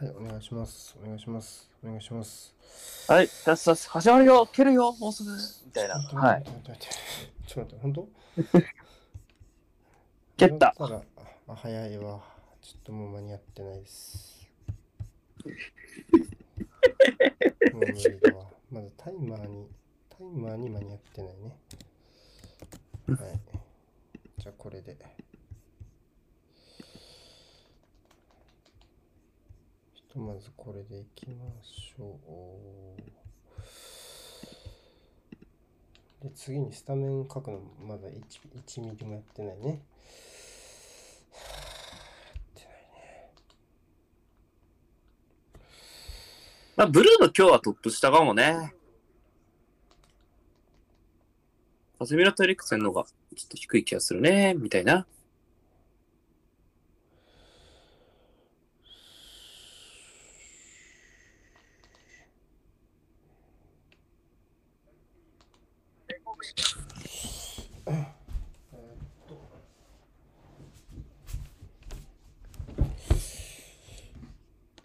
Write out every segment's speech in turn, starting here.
はい、お願いします。お願いします。お願いします。はい、さっさっ始まるよ、蹴るよ、もうすぐ、みたいな。ちょっとはい。待って。ちょっと待って、本当？蹴ったあ、早いわ。ちょっともう間に合ってないです。もう無理だわ。まずタイマーに、タイマーに間に合ってないね。はい。じゃあこれで。とまずこれでいきましょう。で、次にスタメン書くのまだ 1, 1ミリもやってないね。まあ、ブルーの今日はトップ下かもね。カズミラとエリクセンの方がちょっと低い気がするね、みたいな。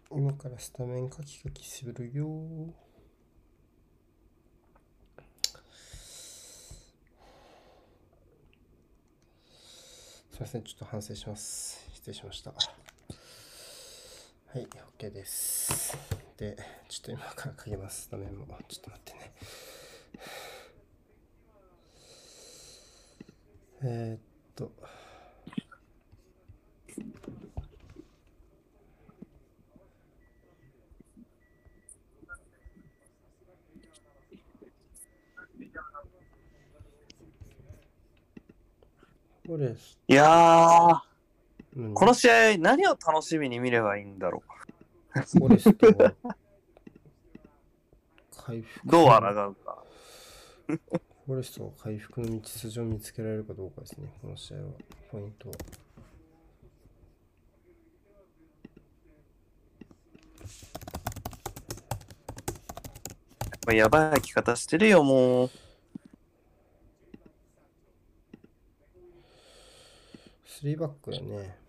今からスタメン書き書きするよ。すいません、ちょっと反省します。失礼しました。はい、OK です。で、ちょっと今から書きます。スタメンも。ちょっと待ってね。えー、っと。いやー、うんこの試合何を楽しみに見ればいいんだろフォレストは回う。復どう抗うか。フォレストは回復の道筋を見つけられるかどうかですね、この試合は。ポイントは。まあやばい生き方してるよ、もう。3バックやね。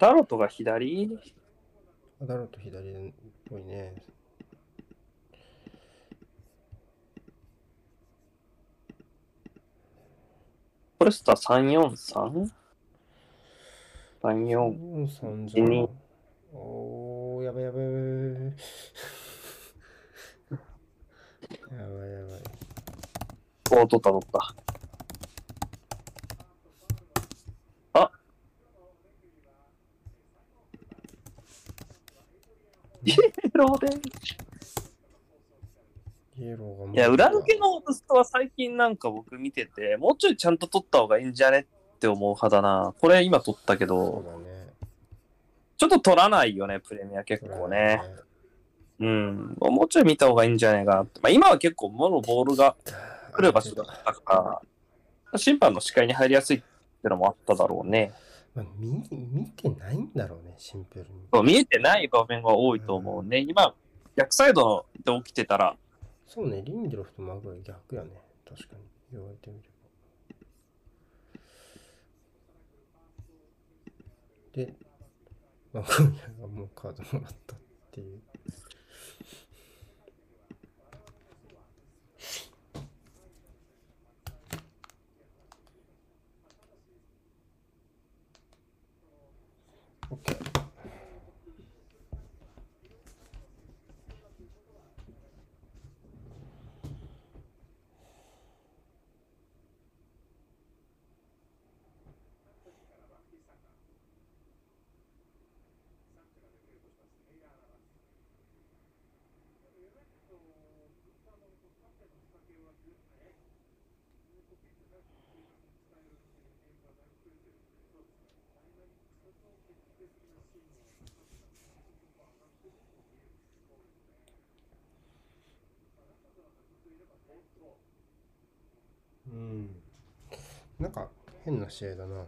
ダロトが左？アダロと左っぽいね。フォレスタ 343?34 4、3じゃ。おー、やばいやばいやばいやばい。やばいやばい。おー、取った取った。あイエローで。イエローがいや、裏抜けのオーブストは最近なんか僕見てて、もうちょいちゃんと取った方がいいんじゃねって思う派だな。これ今取ったけそうど、だね。ちょっと取らないよね、プレミア結構ね。うん。もうちょい見た方がいいんじゃないかなって。まあ今は結構ものボールが来る場所だったから、審判の視界に入りやすいってのもあっただろうね。まあ、見見てないんだろうね、シンプルに。そう見えてない場面が多いと思うね。今、逆サイドで起きてたら、そうね、リンデロフとマグワイ逆やね。確かに。言われてみれば。で、マグワイがもうカードもらったっていう。Okay. なんか変な試合だな。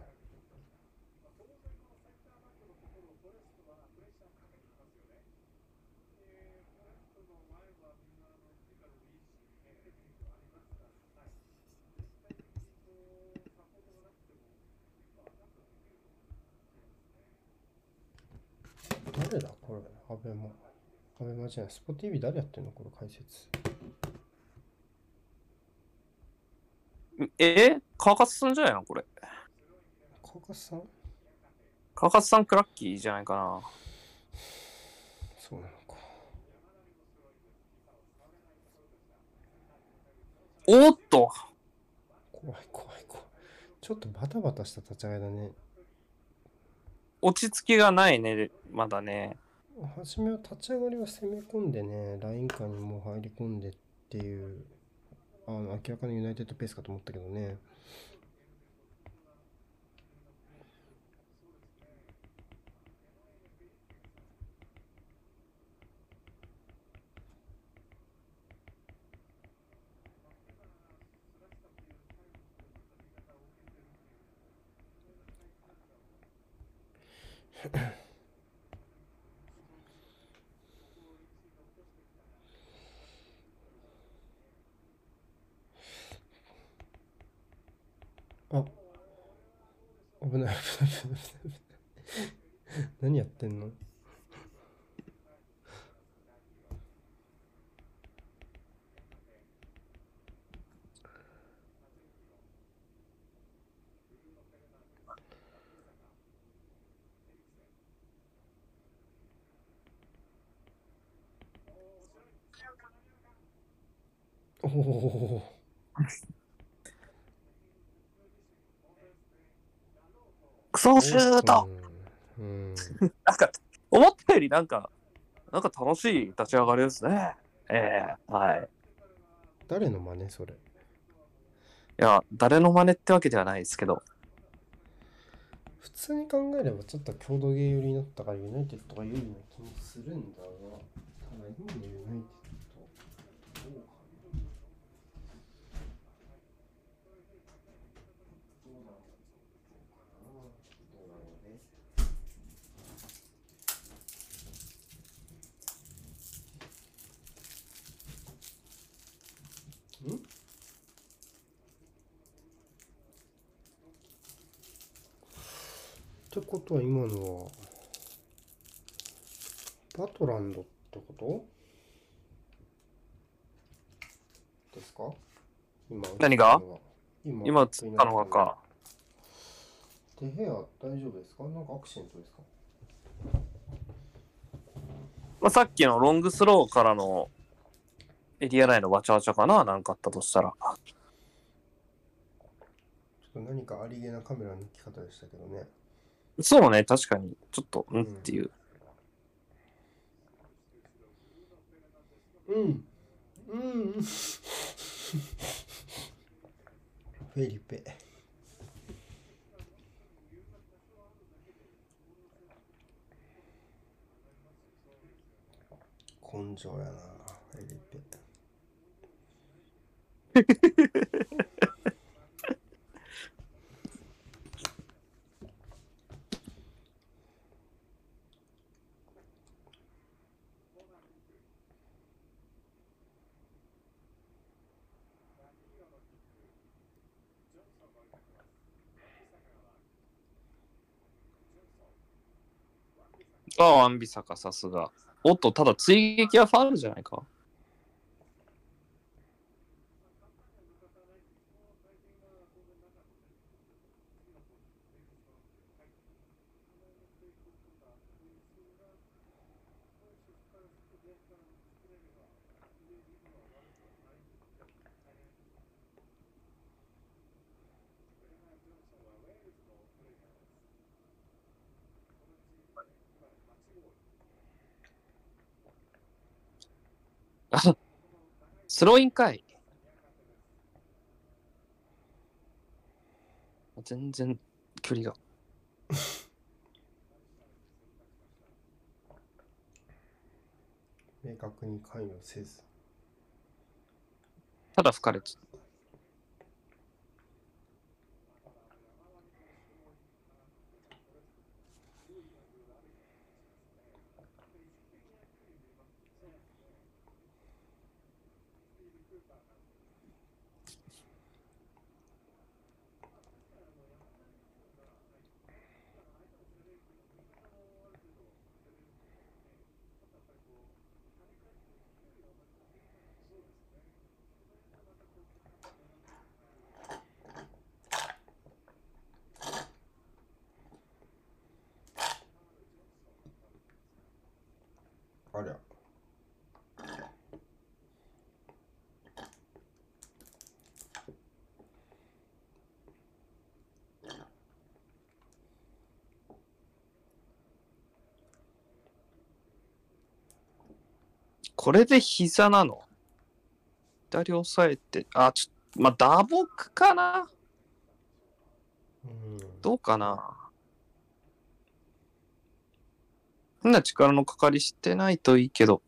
誰だこれ、アベマ。アベマじゃない、スポティビ誰やってんの？これ解説。え？川勝さんじゃないの？これ。川勝さん？川勝さんクラッキーじゃないかな。そうなのか。おっと怖い怖い怖い。ちょっとバタバタした立ち上がりだね。落ち着きがないね、まだね。初めは立ち上がりは攻め込んでね、ライン下にもう入り込んでっていう、あの明らかにユナイテッドペースかと思ったけどね。あ危ない危ない危ない危ない。何やってんのおおクソシュートうん、うんなんか、思ったよりなんか、なんか楽しい立ち上がりですね。ええはい。誰の真似それ？いや、誰の真似ってわけではないですけど。普通に考えればちょっと郷土芸寄りになったからユナイテッドが有利な気もするんだがただ今のユナイテッドどうかなどうだろうどうだろうねんってことは今のはバトランドってこと？ですか？今。何が？今。今映ったのがか。手部屋大丈夫ですか？なんかアクシデントですか？まあ、さっきのロングスローからのエリア内のわちゃわちゃかな？なんかあったとしたら。ちょっと何かありげなカメラの抜き方でしたけどねそうね、確かに。ちょっと、うん。っていう。うん。うん。フェリペ。根性やなフェリペああ、アンビサか、さすが。おっと、ただ追撃はファウルじゃないか。あスローインかい。全然距離が。明確に関与せずただ吹かれて。あこれで膝なの？左押さえて、あ、ちょまあ、打撲かな？うん。どうかな？変な力のかかりしてないといいけど。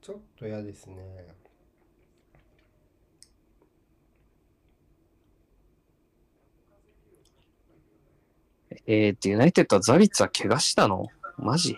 ちょっと嫌ですね。えー、ってユナイテッドはザリッツは怪我したの？マジ？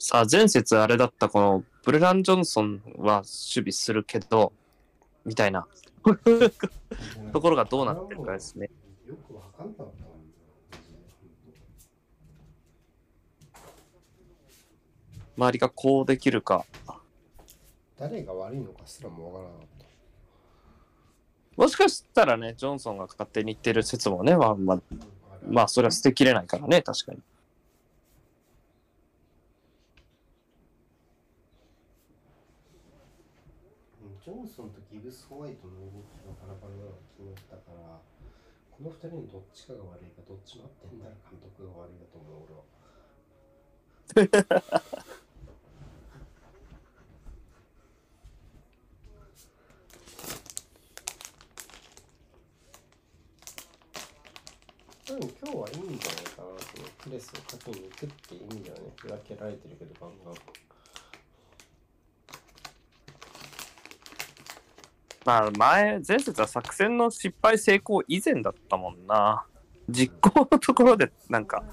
さあ、前節あれだったこのブレラン・ジョンソンは守備するけど、みたいな ところがどうなってるかですね。よくわかんなかったもんな周りがこうできるか。誰が悪いのかすらもわからなかった。もしかしたらね、ジョンソンが勝手に言ってる説もね、まあ、まあ、まあ、それは捨てきれないからね、確かに。うんジョンソンとギブス・ホワイトの動きがバラバラなのが気になったから、この二人のどっちかが悪いか、どっちも合ってんだら監督が悪いだと思う、俺は。多分今日はいいんじゃないかな、そのプレスをかけに行くっていう意味ではね、開けられてるけど、ガンガン。まあ、前、前節は作戦の失敗成功以前だったもんな。実行のところで、なんか、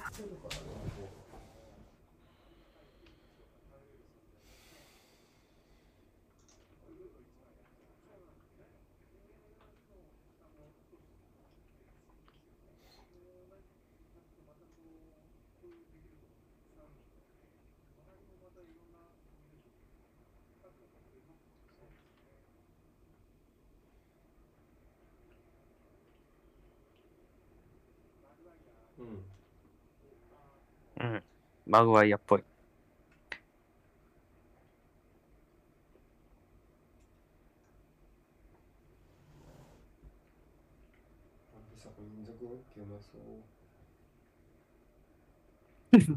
うん。うん、マグワイアっぽい。民族ホッケーうまそ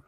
う。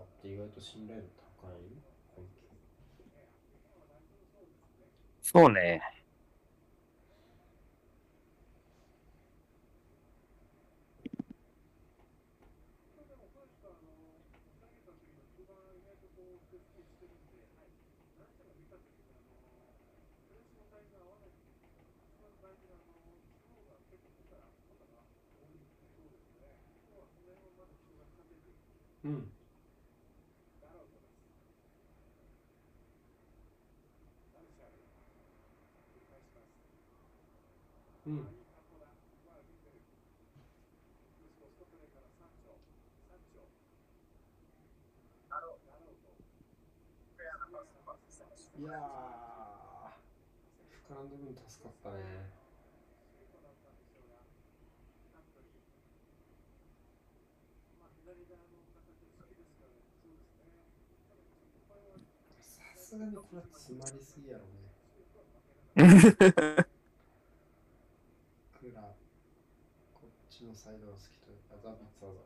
って意外と信頼度高いそうね。うん。いやー、膨らんだ分助かったね。さすがにこれは詰まりすぎやろね。クラ、こきというか、ザビッツワザ。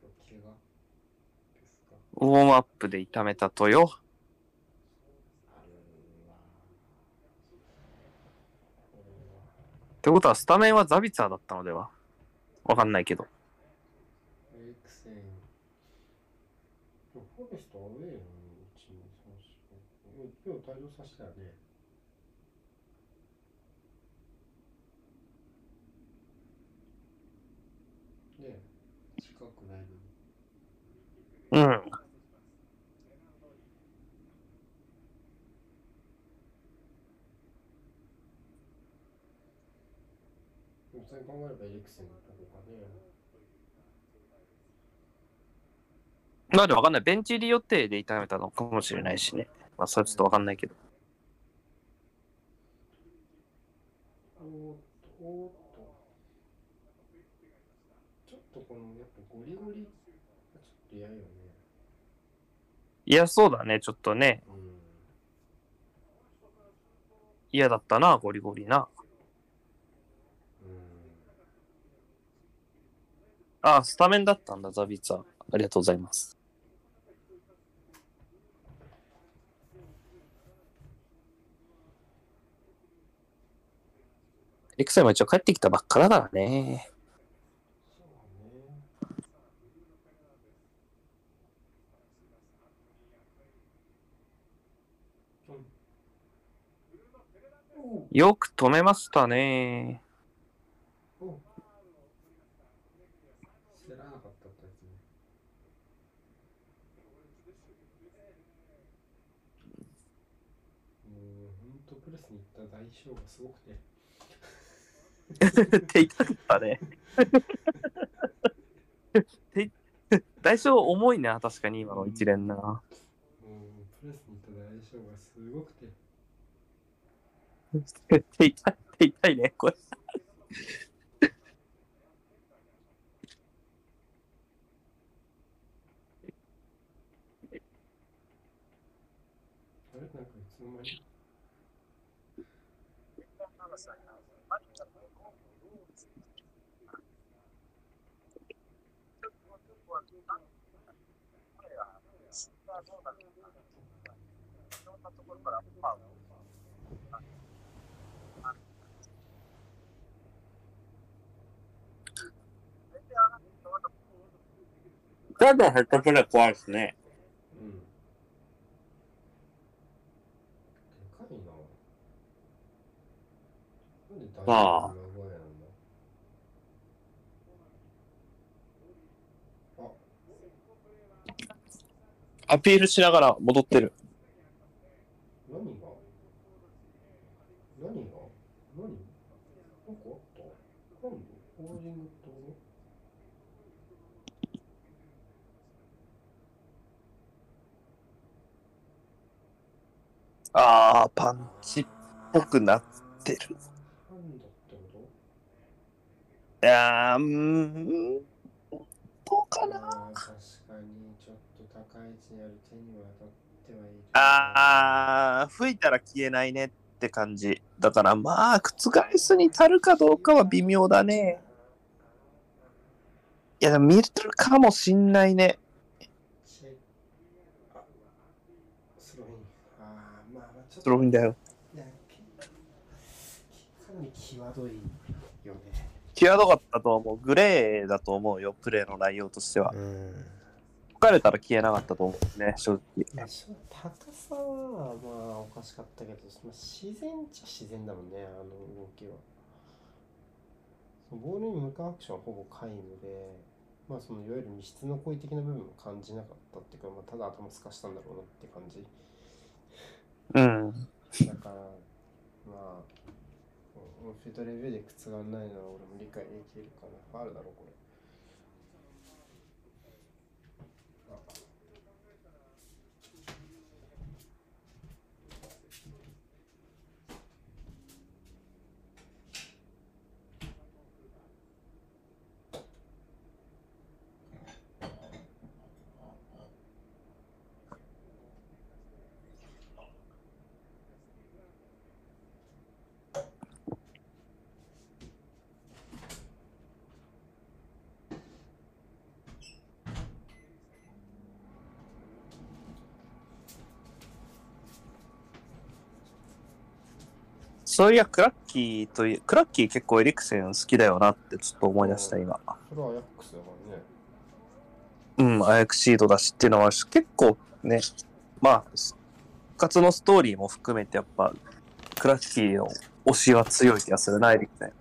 今日怪我ですか？ウォームアップで痛めたとよ。ってことは、スタメンはザビツァーだったのでは？わかんないけど。エリクセン。でもフォレストアウェーのうちに3、4、今日退場させたよね。ねえ、近くないのに。うん。まあでもわかんない。ベンチ入り予定で痛めたのかもしれないしね。まあそれはちょっとわかんないけど。おーっと、おーっと。ちょっとこの、やっぱゴリゴリがちょっと嫌よね。いや、そうだね。ちょっとね。うん。嫌だったな、ゴリゴリな。うん。ああ、スタメンだったんだ、ザビツァー。ありがとうございます。エクサイも一応帰ってきたばっかだからね。そうね。うん。おうよく止めましたね。知らなかったってやつね。もう、ほんとプレスに行った代償がすごくて。って言いたかったね。て代償重いな、確かに今の一連な。もう、プレスに行った代償がすごくて。って痛い、って痛いね、これ。あれなんかいつの間にただヘッドプレー怖いですね。うん。アピールしながら戻ってる。何が何が何なんかあったなんでホールディングってこあー、パンチっぽくなってる。となんだってこいやー、うん、どうかな。あある手には当たってはいる。あー、吹いたら消えないねって感じ。だからまあ、覆すに足るかどうかは微妙だね。いや、でも見れてるかもしんないね。チェあスローイン。あーまあまあちょっと。スローインだよ。かなり際どいよね。際どかったと思う。グレーだと思うよ、プレーの内容としては。うん。吹かれたら消えなかったと思うね、正直。高さはまあおかしかったけど、まあ、自然っちゃ自然だもんね、あの動きは。ボールに向かうアクションはほぼ皆無で、まあそのいわゆる密室の故意的な部分も感じなかったっていうか、まあ、ただ頭すかしたんだろうなって感じ。うん。だから、まあ、フェドレビューで靴がないのは俺も理解できるかな。ファールだろ、これ。あそういや、クラッキーという、クラッキー結構エリクセン好きだよなってちょっと思い出した、今。それはアヤックスだからね。うん、アヤクシードだしっていうのは結構ね、まあ、復活のストーリーも含めてやっぱ、クラッキーの推しは強い気がするな、エリクセン。うん。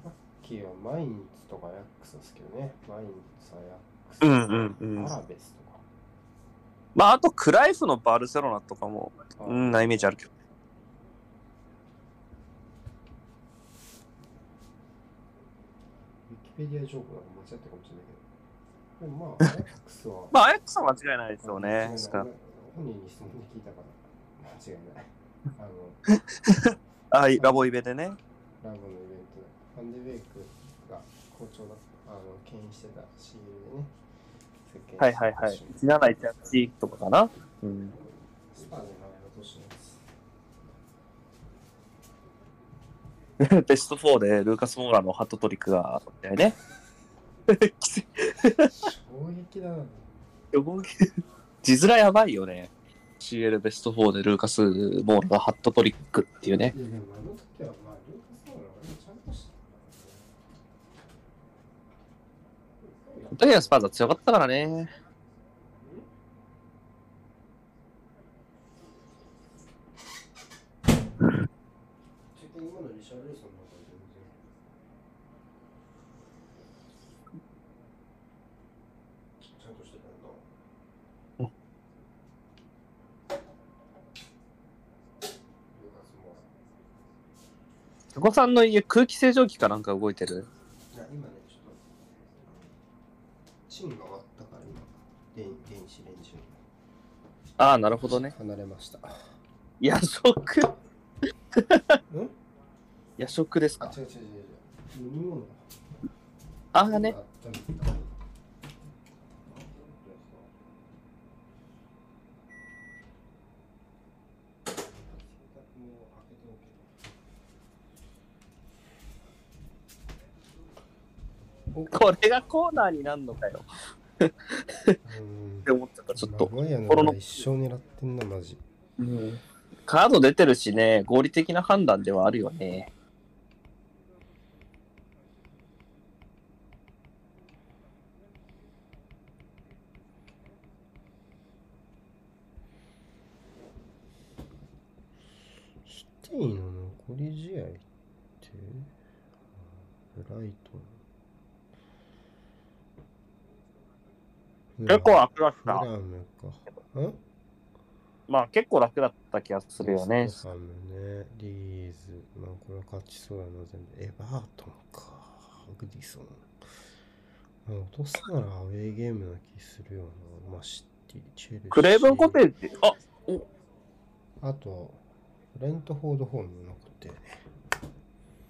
クラッキーはマインツとかアヤックスですけどね。マインツ、アヤックス。うんうんうんアラベスとか。まあ、あと、クライフのバルセロナとかも、あうん、なイメージあるけど。ウィキペディア情報が間違ってるかもしれないけど。でもまあ、アヤックスは。まあ、アヤックスは間違いないですよね。本人に質問で聞いたから、間違いない。あの、あいラボイベでね。ラボのイベントで、ファンデベイクが好調だった、あの、牽引してた CL でね。はいはいはい。1718とかかな？うん。ベスト4でルーカス・モーラーのハットトリックがあったよね。衝撃だな。字面やばいよね。CL ベスト4でルーカス・モーラーがハットトリックっていうね。いや、でもあの時は、まあ、ルーカスの方がちゃんとした時はスパーズは強かったからね。ちょっと今のリシャールソンの方が全然。ちゃんとしてたよな。うんルーカスも。お子さんの家空気清浄機かなんか動いてるいや、今ね、ちょっと。チンが終わったから今、電電子レンジをああ、なるほどね。離れました。夜食？うん？夜食ですあ、か違う違う違う違う。飲み物ああね。これがコーナーになるのかようんって思ってた、ちょっと。名古屋の一生狙ってんな、マジ。カード出てるしね、合理的な判断ではあるよね。シティの？残り試合って、ブライトン。結構楽だった。まあ結構楽だった気がするよね。ね、リーズ。まあこれは勝ちそうやな、全部。エバートンか。グディソン。まあ、落とすならアウェーゲームな気するよな。まあシティ、チェルシー。クレーブンコテージ、ああと、レントフォードホーム残ってるね。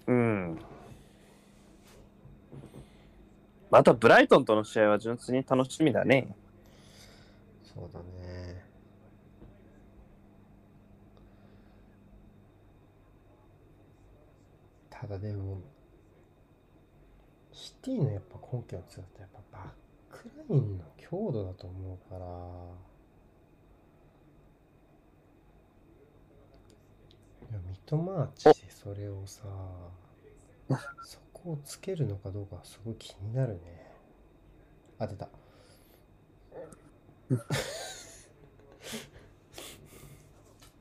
うん。またブライトンとの試合は純粋に楽しみだね。そうだね。ただでも、シティのやっぱ根拠の強さってやっぱバックラインの強度だと思うから、いや、ミトマーチでそれをさ、そ こをつけるのかどうかはすごい気になるね。あ、出た。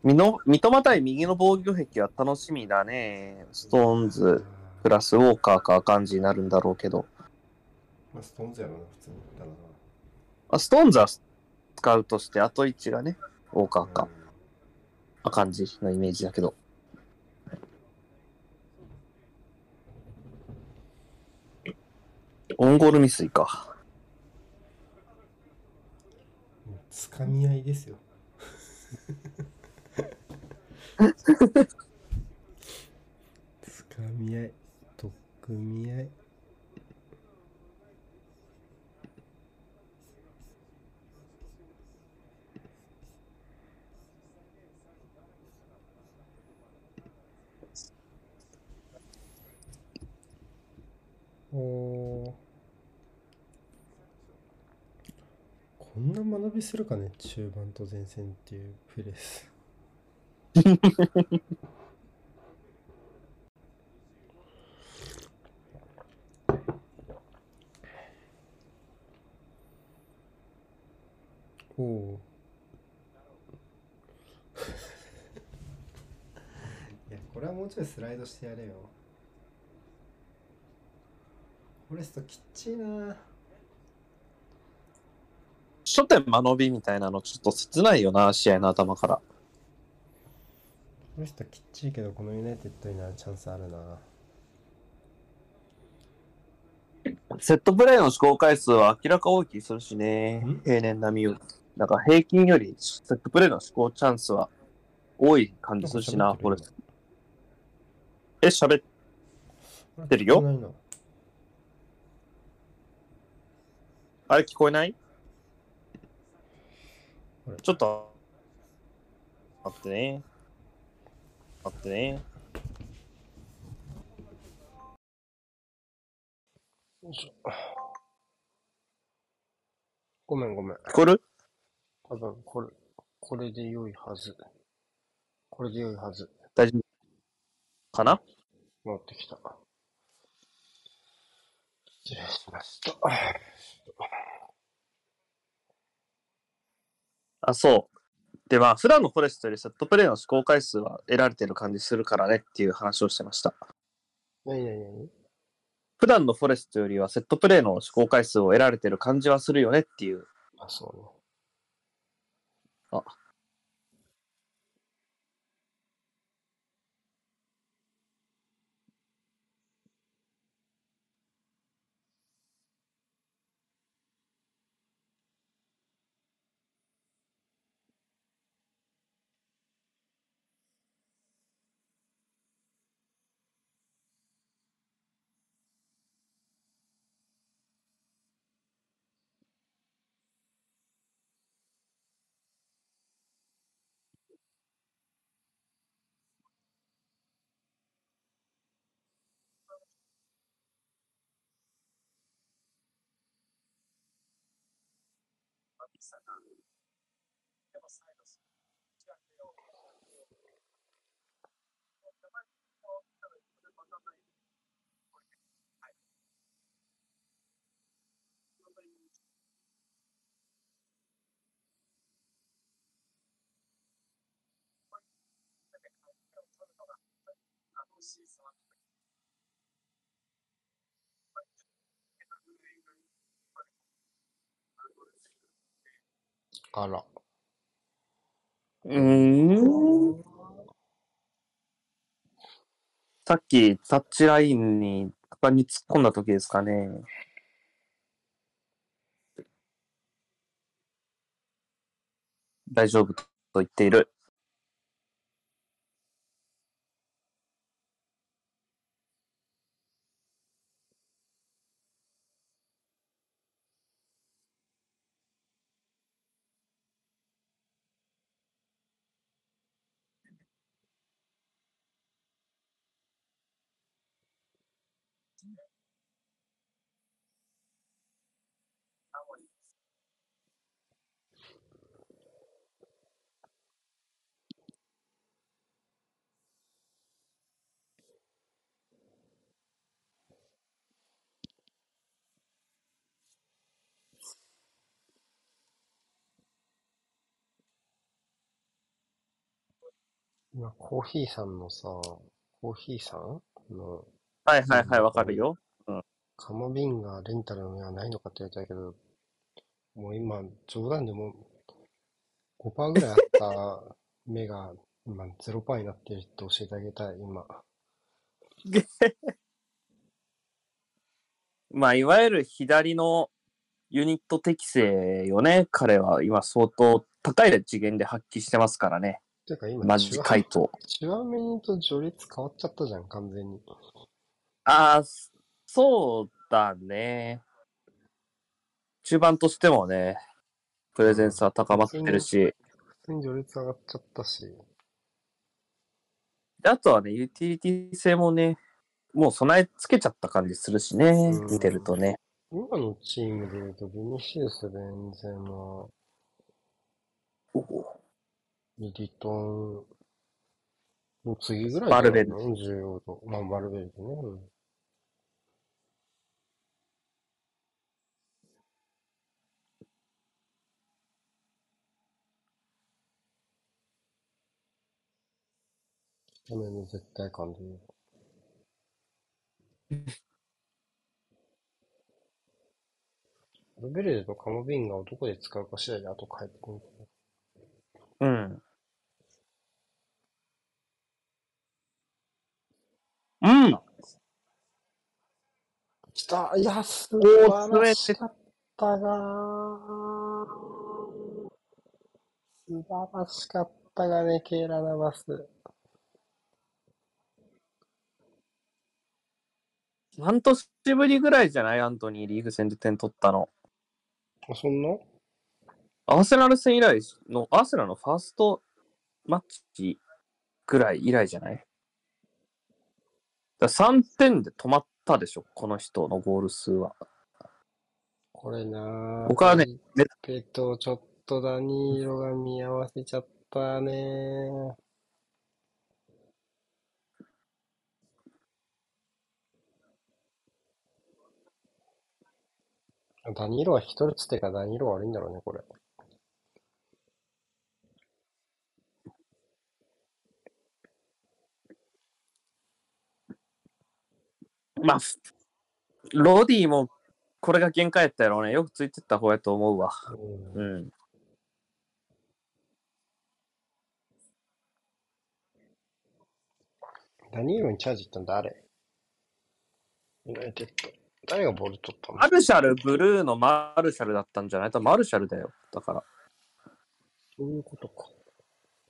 みの三笘対右の防御壁は楽しみだね。ストーンズプラスウォーカーか感じになるんだろうけど。まあ、ストーンズやろな、普通に。だからあストーンズは使うとして、あと1がね、ウォーカーか。な感じのイメージだけど。オンゴール未遂か。つかみ合いですよ。つかみ合い、取っ組み合い。おーこんな学びするかね中盤と前線っていうプレスおおいやこれはもうちょいスライドしてやれよ。フォレストきっちいな。初手間延びみたいなのちょっと切ないよな、試合の頭から。フォレストきっちいけどこのユナイテッドになるチャンスあるなセットプレーの試行回数は明らか大きいするしねん？平年並みより。だから平均よりセットプレーの試行チャンスは多い感じするしな、これ。え、喋っってるよ？あれ聞こえない？ちょっと、待ってね。待ってね。よいしょごめんごめん。聞こえる？多分これ、これで良いはず。これで良いはず。大丈夫かな？持ってきた。失礼しました。あ、そう。で、まあ、普段のフォレストよりセットプレーの試行回数は得られてる感じするからねっていう話をしてました。なになになに普段のフォレストよりはセットプレーの試行回数を得られてる感じはするよねっていう。あ、そうね。あ。シーズンあら。うーん。さっきタッチラインに果敢に突っ込んだ時ですかね。大丈夫と言っている。今、コーヒーさんのさ、コーヒーさんのはいはいはい、わかるよ。カモ瓶がレンタルの目はないのかって言われたけど、もう今、冗談でも5%ぐらいあった 目が今、ゼロパーになってるって教えてあげたい、今。まあ、いわゆる左のユニット適性よね。彼は今相当高い次元で発揮してますからね。てか今、マジ回答。チュアメニと序列変わっちゃったじゃん、完全に。ああ、そうだね。中盤としてもね、プレゼンスは高まってるし、普通に序列上がっちゃったし。であとはね、ユーティリティ性もね、もう備え付けちゃった感じするしねう、ん見てるとね。今のチームで言うと、ビニシウス、ベンゼマ、ミリトン、の次ぐらいバルベル重要度。まあ、バルベルね。うん画面の絶対感で言う。バルベルデとカモビンガをどこで使うか次第で後変えてくる。うん。うん。来たいや、素お晴ーらしかったがー素晴らしかったがね、ケイラナバス。半年ぶりぐらいじゃない？アントニーリーグ戦で点取ったの。あ、そんな？アーセナル戦以来の、アーセナルのファーストマッチぐらい以来じゃない？だ3点で止まったでしょ、この人のゴール数は。これなー僕はね、ねペとちょっとダニーロが見合わせちゃったねー。ダニーロは一人つってかダニーロ悪いんだろうね、これ。まあ、ロディもこれが限界やったやろうね。よくついてった方やと思うわ。うんうん。ダニーロにチャージったの誰ユナイテッド。誰がボール取ったの？マルシャル、ブルーのマルシャルだったんじゃない？多分マルシャルだよ。だから。そういうことか。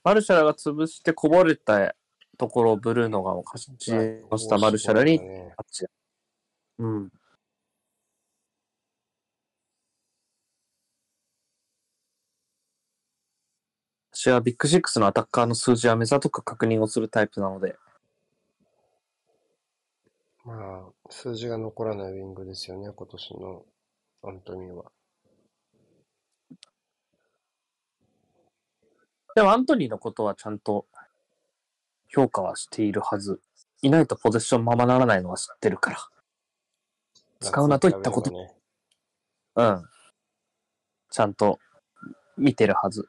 マルシャルが潰してこぼれたところをブルーノが勝ちをしたマルシャルに。うん。私はビッグシックスのアタッカーの数字は目ざとく確認をするタイプなので、まあ、数字が残らないウィングですよね、今年のアントニーは。でもアントニーのことはちゃんと評価はしているはず。いないとポゼッションままならないのは知ってるから。使うなといったことねうん。ちゃんと見てるはず。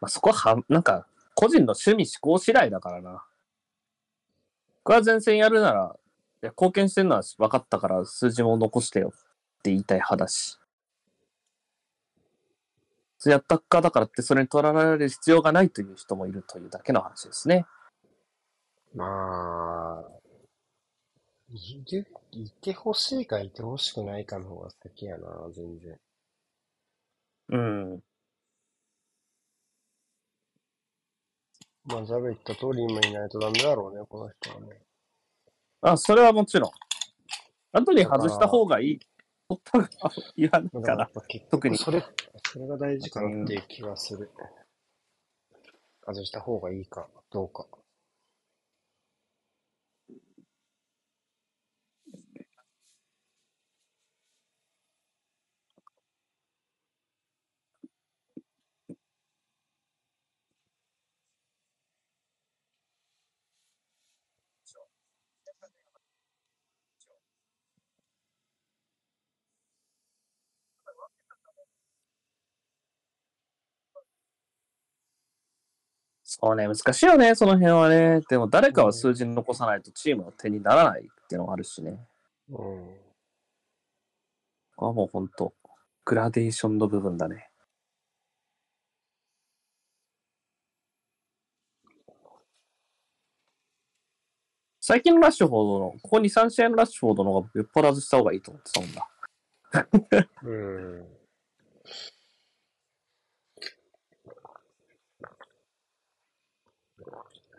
まあ、そこはは、なんか、個人の趣味思考次第だからな。僕は前線やるなら、いや貢献してるのは分かったから数字も残してよって言いたい派だし。それやったかだからってそれに取られる必要がないという人もいるというだけの話ですね。まあ、いる、いてほしいかいてほしくないかの方が先やな、全然。うん。まあ、ザベ言った通り今いないとダメだろうね、この人はね。あ、それはもちろん。アントニー外した方がいい。取ったが言わないだかから特に局それ、それが大事かなっていう気がする。外した方がいいか、どうか。そうね、難しいよね、その辺はね。でも誰かは数字残さないとチームの手にならないっていうのがあるしね。うん。ここはもう本当グラデーションの部分だね。最近のラッシュフォードの、ここ2、3試合のラッシュフォードの方がよっぽらずした方がいいと思ってたもんだ。うん。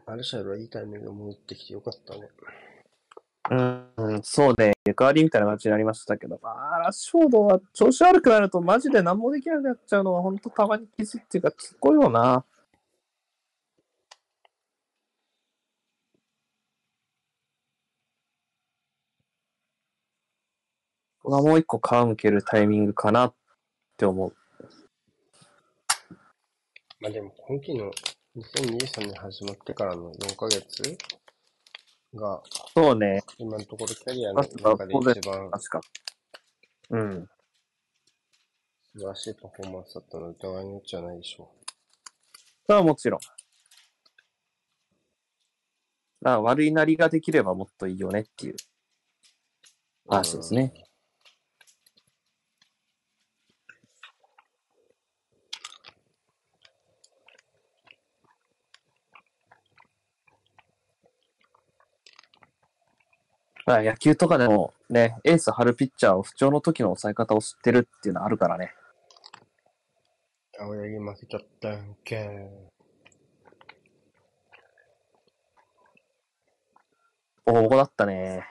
マルシャルはいいタイミング戻ってきてよかったね。うん、そうね。役割みたいな感じになりましたけど、まあ、ラッシュフォードは調子悪くなるとマジで何もできなくなっちゃうのは本当たまにきついっていうか、すっごいよな。ここがもう一個皮むけるタイミングかなって思う。まあでも今季の2023年始まってからの4ヶ月がそうね。今のところキャリアの中で一番。うん。素晴らしいパフォーマンスだったの疑いの余地はないでしょそれはもちろん。だ悪いなりができればもっといいよねっていうう。話ですね。まあ野球とかでもね、エース張るピッチャーを不調の時の抑え方を知ってるっていうのはあるからね。青柳負けちゃったんけ。大だったね。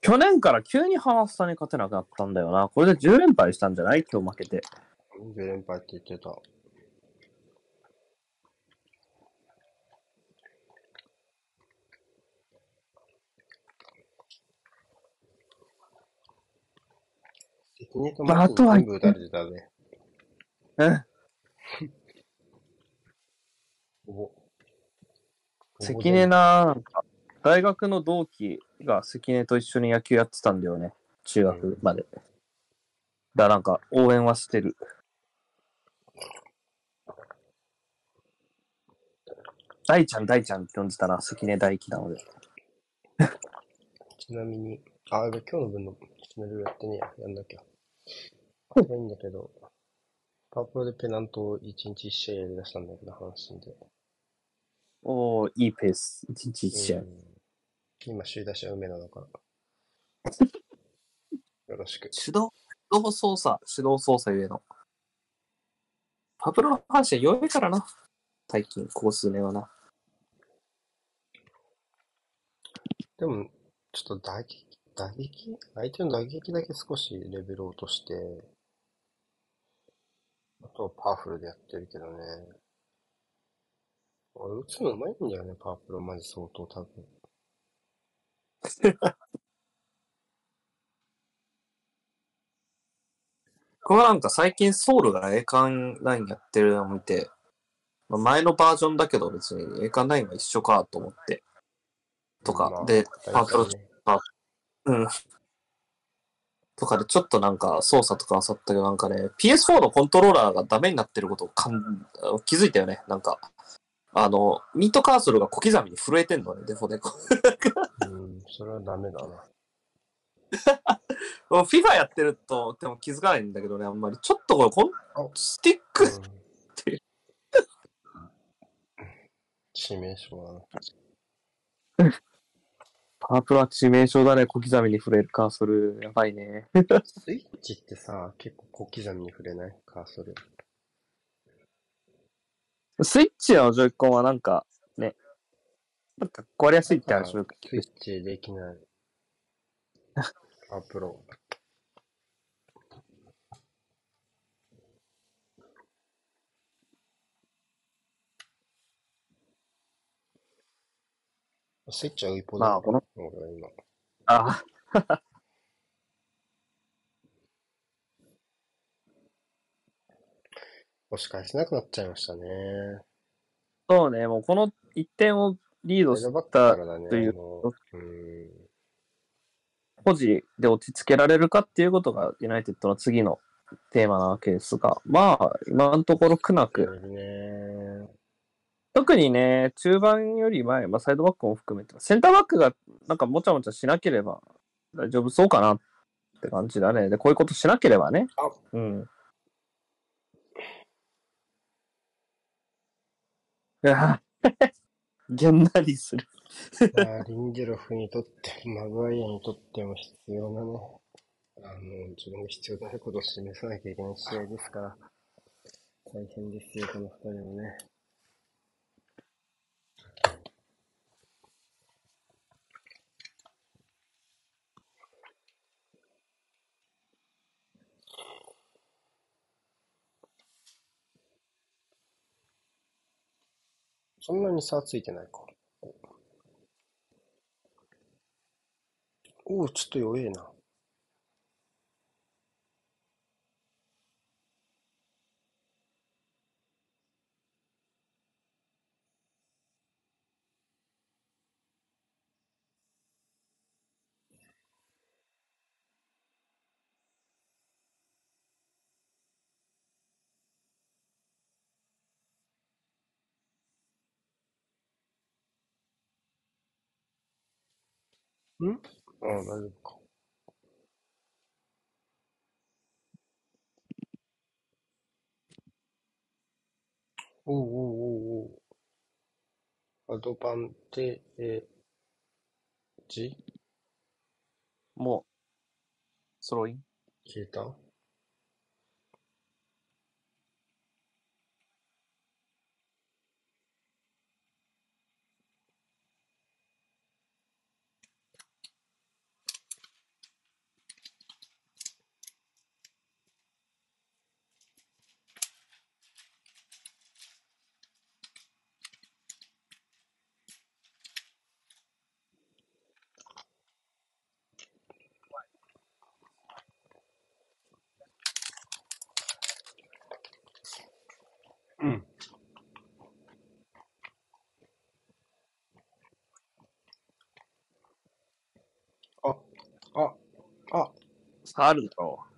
去年から急にハマスタに勝てなくなったんだよな。これで10連敗したんじゃない？今日負けて。10連敗って言ってた。まあマあとはね。うん。関根な、大学の同期が関根と一緒に野球やってたんだよね。中学まで。だからなんか応援はしてる。大ちゃん大ちゃんって呼んでたな、関根大輝なので。ちなみに、あ、今日の分のチャンネルやってねえや。やんなきゃ。いいんだけど、パワープロでペナントを1日1試合やり出したんだけど、阪神で。おー、いいペース。一日一試合。うん今、首位打者梅野だから。よろしく。手動、手動操作、手動操作ゆえの。パブロの阪神弱いからな。最近、ここ数年はな。でも、ちょっと打撃、打撃相手の打撃だけ少しレベルを落として、あとはパワフルでやってるけどね。俺、打つのうまいんだよね、パワープロ、マジ相当多分。これはなんか最近ソウルが栄冠ラインやってるのを見て、まあ前のバージョンだけど別に栄冠ラインは一緒かと思って。とか、まあで、パープロ大体ねうん。とかでちょっとなんか操作とかあさったけどなんかね、PS4 のコントローラーがダメになってることをかん気づいたよね。なんか、あの、ミートカーソルが小刻みに震えてんのね、デフォで。うん、それはダメだな。FIFA やってると、でも気づかないんだけどね、あんまり。ちょっとこれ、こんあスティック、うん致命傷だな。パワープロは致命傷だね、小刻みに触れるカーソル。やばいね。スイッチってさ、結構小刻みに触れないカーソル？スイッチのジョイコンはなんか、ね、なんか壊れやすいって話スイッチできない。パワープロ。スイッチはウイポだまあこの今。あ 押し返せなくなっちゃいましたね。そうね、もうこの1点をリードした。というあのうん。保持で落ち着けられるかっていうことがユナイテッドの次のテーマなわけですが、まあ、今のところ苦なやく、るね。特にね、中盤より前、まあ、サイドバックも含めて、センターバックがなんかもちゃもちゃしなければ大丈夫そうかなって感じだね。で、こういうことしなければね。あうん。げんなりする。まあ、リンデロフにとっても、マグワイアにとっても必要なね、あの、自分が必要なことを示さなきゃいけない試合ですから、大変ですよ、この二人もね。そんなに差ついてないか。おお、ちょっと弱えな。ん？ああ、大丈夫か。おうおうおうおう。アドバンテージ？もう、スローイン消えたうん。あ、あ、あ、あるだろう。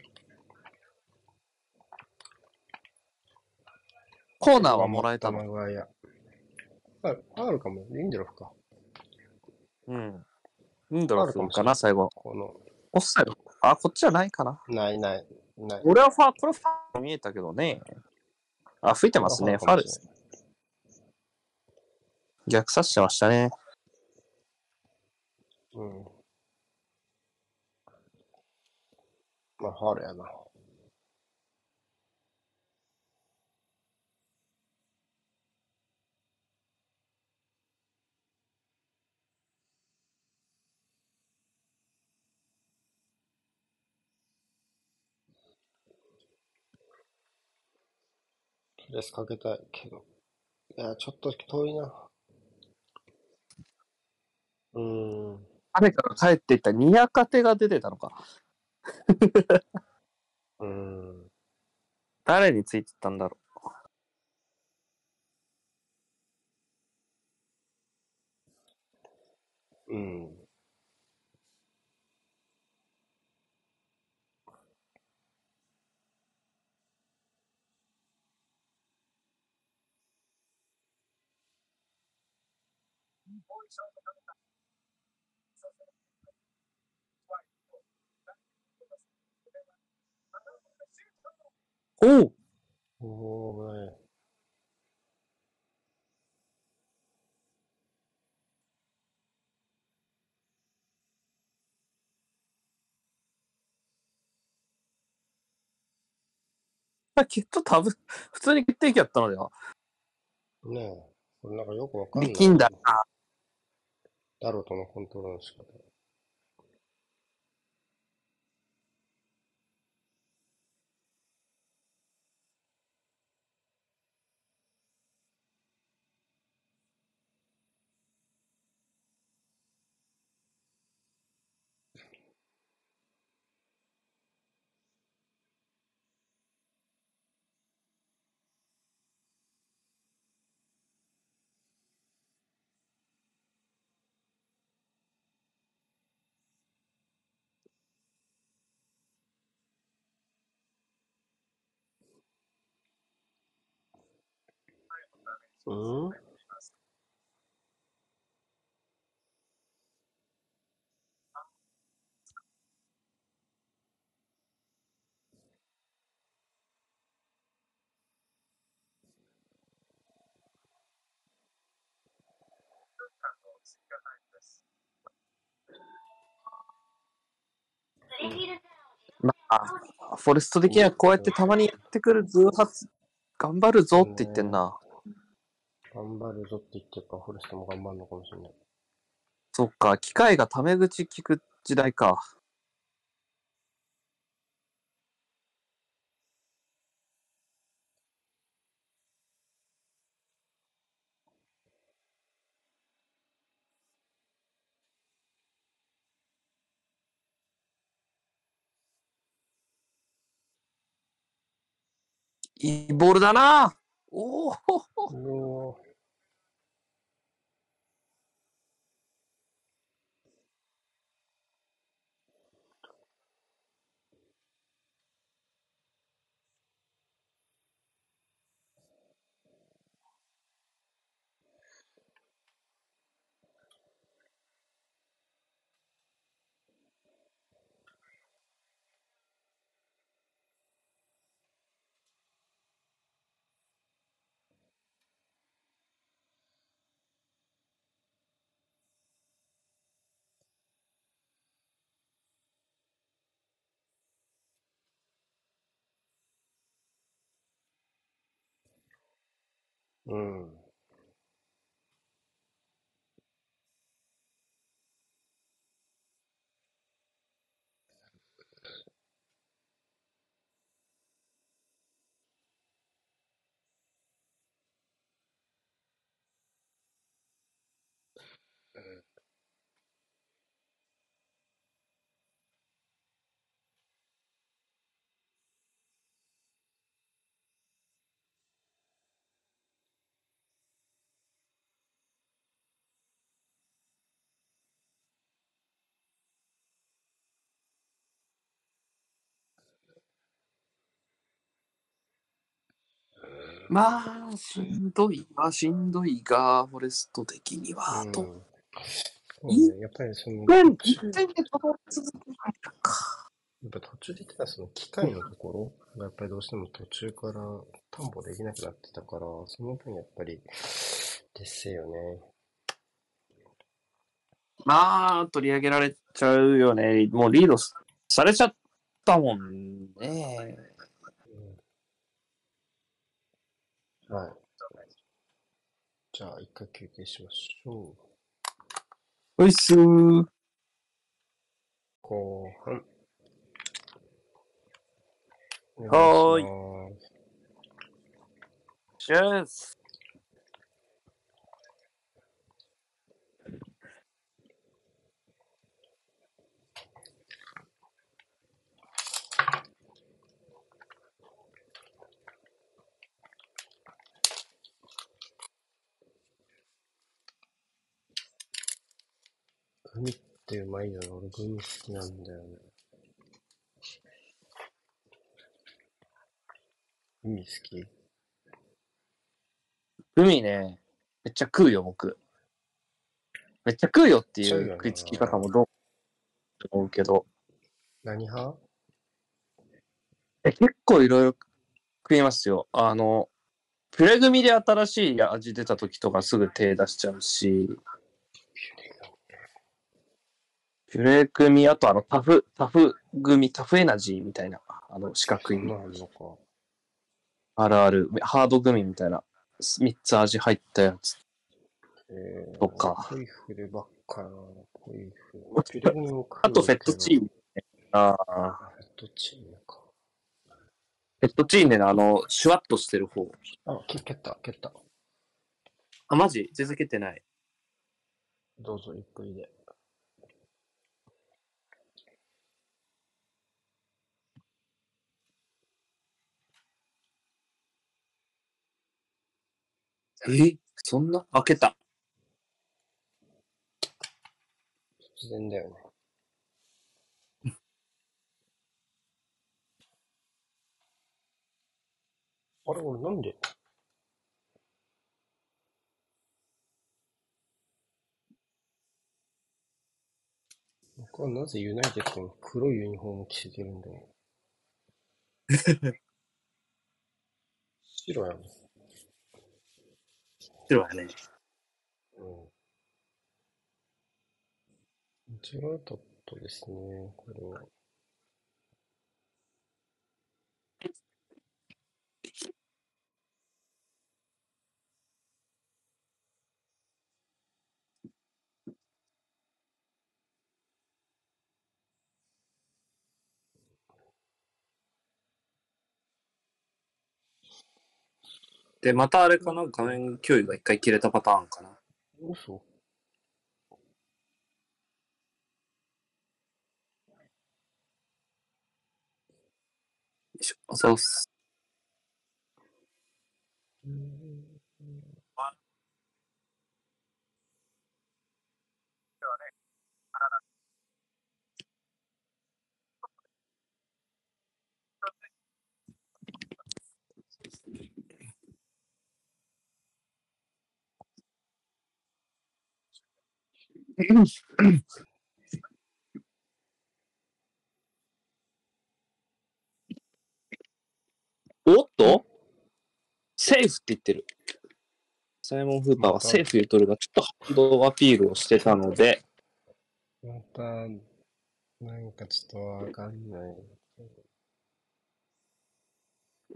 コーナーはもらえたの？マグワイア。あ、あるかも。リンデロフか。うん。インドラフか？な、最後。この、オフサイド。あ、こっちじゃないかな。ないない、ない。俺はファー、これファー見えたけどね。あ、吹いてますね。ファールです。逆刺してましたね。うん。まあ、ファールやな。プレスかけたいけど。いや、ちょっと遠いな。うん。雨から帰っていったニヤカテが出てたのか。うん。誰についてたんだろうん。う。おおおー、ね。きっと多分、普通に決定機やったのでは。ねえ。これなんかよくわかんない。力んだな。ダロトのコントロールの仕方。うん？まあ、フォレスト的にはこうやってたまにやってくる偶発、頑張るぞって言ってんな。頑張るぞって言ってるから、フォレストも頑張るのかもしれない。そっか、機械がタメ口聞く時代か。いいボールだなおおうまあ、しんどい。まあ、しんどいが、フォレスト的には、うんそうね、やっぱりその、うん、途中1点でとどまり続けないか。やっぱ途中で言ってたその機械のところがやっぱりどうしても途中から担保できなくなってたから、その分やっぱり、ですよね。まあ、取り上げられちゃうよね。もうリードされちゃったもんね。うんはい。じゃあ、一回休憩しましょう。おいっすー。後半。はーいい。シェス。グミってうまいよな。俺グミ好きなんだよね。グミ好き？海ね、めっちゃ食うよ、僕。めっちゃ食うよってい食う食いつき方もどう思うけど、何派？え結構いろいろ食いますよ。あの、ピュレ組で新しい味出た時とかすぐ手出しちゃうし、ピュレ組、あとあのタフ、タフ組、タフエナジーみたいな、あの四角いあんのか。あるある、ハードグミみたいな、3つ味入ったやつ。えー、そっかポイフルばっかな。ポイフル。あとフェットチーム。ム。ああ、あ、フェットチームか。フェットチームのあの、シュワッとしてる方。あ、け蹴った、蹴った。あ、マジ？全然蹴ってない。どうぞ、ゆっくりで。えそんな？あ、蹴った。突然だよね。あれ、俺なんで僕はなぜユナイテッドの黒いユニフォームを着せてるんだろう。白やん。ってるわね。うん。間違えっとですね、これは。で、またあれかな？画面共有が一回切れたパターンかな。嘘よいしょ。そうっす。おっと？セーフって言ってる。サイモン・フーパーはセーフ言うとるが、ちょっと反動アピールをしてたので、また、なんかちょっとわかんない。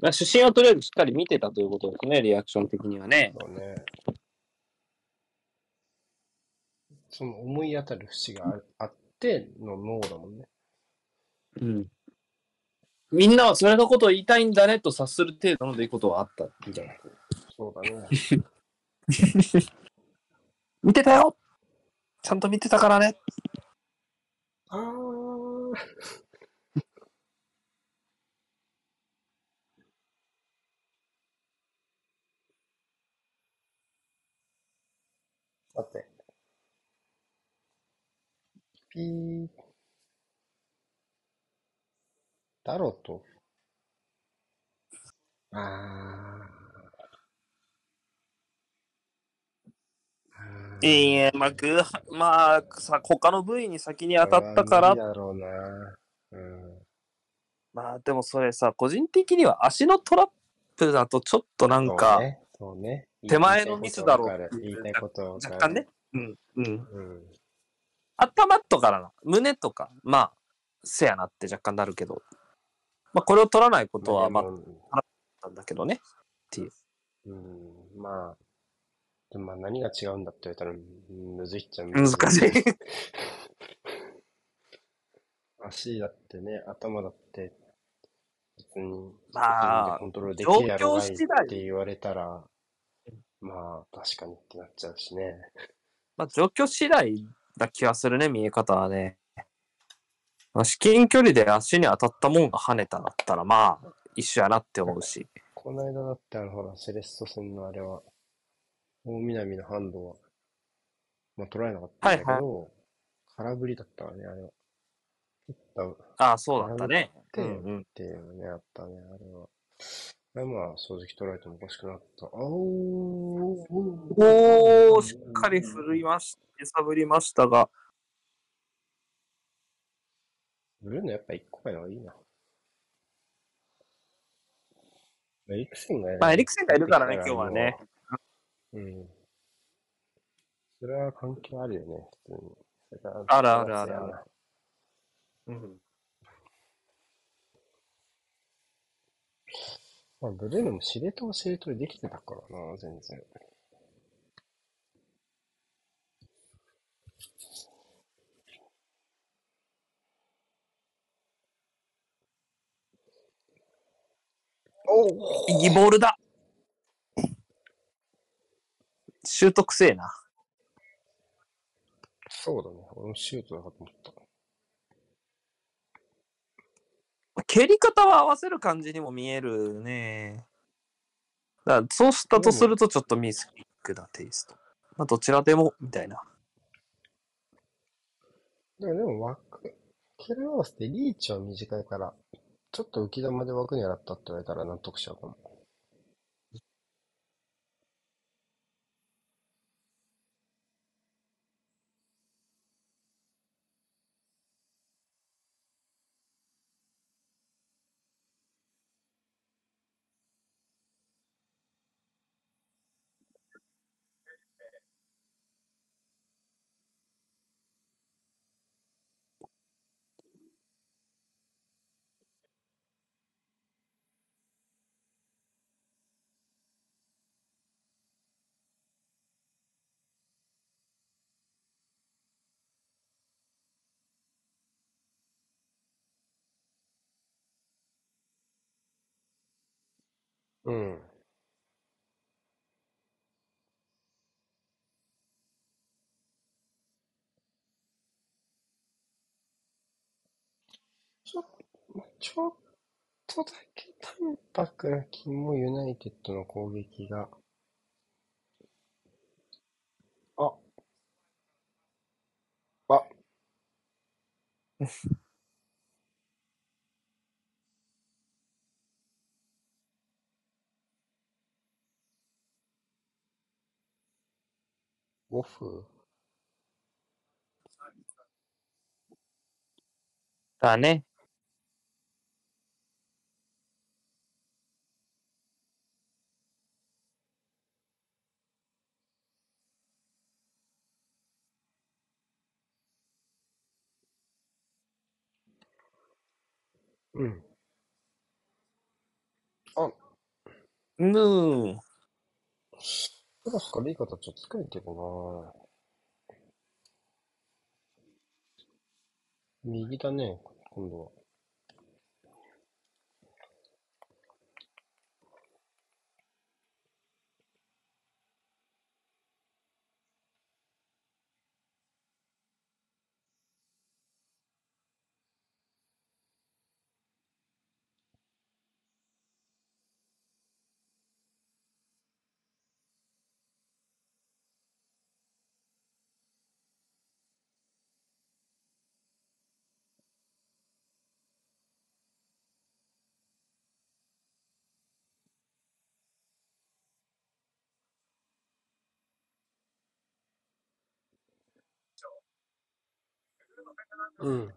まあ主審はとりあえずしっかり見てたということですね、リアクション的にはね。そうね。その思い当たる節がああっての脳だもんね。うん。みんなはそれのことを言いたいんだねと察する程度の出来事はあったみたいな。そうだね。見てたよちゃんと見てたからね。あー。ピー。ダロと。あー。あーいいえ、まあ、ぐまあ、さ、他の部位に先に当たったからだろうな。うん。まあでもそれさ、個人的には足のトラップだとちょっとなんか、そうね。そうね手前のミスだろうう言いたいこと若干ね。うん、うん。うん。頭とかなの。胸とか、まあ、せやなって若干なるけど、まあこれを取らないことは、まあ、でもなんだけどね。っていう。うん、まあ、でもまあ何が違うんだって言われたら、うんむずいっちゃむ難ずい。しい。足だってね、頭だって、別に、まあコントロールできるやろがいっ状況次第て言われたら、まあ、確かにってなっちゃうしね。まあ状況次第な気がするね、見え方はね。まあ、至近距離で足に当たったもんが跳ねただったら、まあ、一緒やなって思うし。この間だってあの、ほら、セレッソ戦のあれは、大南のハンドは、まあ、取られなかったんだけど、はい空振りだったからね、あれは。ああ、そうだったね。て、うんうんっていうのね、あったね、あれは。あれまあ、正直取られてもおかしくなかった。おー、おー、しっかり振りまし、揺さぶりましたが、ブルーのやっぱ一個目の方がいいな。エリクセンがねまあエリクセンがいるからね今日はね。うん。それは関係あるよね、普通に。あるあるあるあるうん、まあ、ブルーノも司令塔は司令塔でできてたからな、全然。おいいボールだシュートくせえな。そうだね。俺もシュートだかと思った。蹴り方は合わせる感じにも見えるね。だそうしたとするとちょっとミスキックな、テイスト。まあどちらでも、みたいな。でも、でも枠、蹴り合わせてリーチは短いから、ちょっと浮き玉で枠に洗ったって言われたら納得しちゃうかも。うん。ちょちょっとだけ淡白な気もユナイテッドの攻撃が。あ。あ。オフだね。うん。あ、ぬー。クロスからいい形を作るけどな右だね、今度は。うん。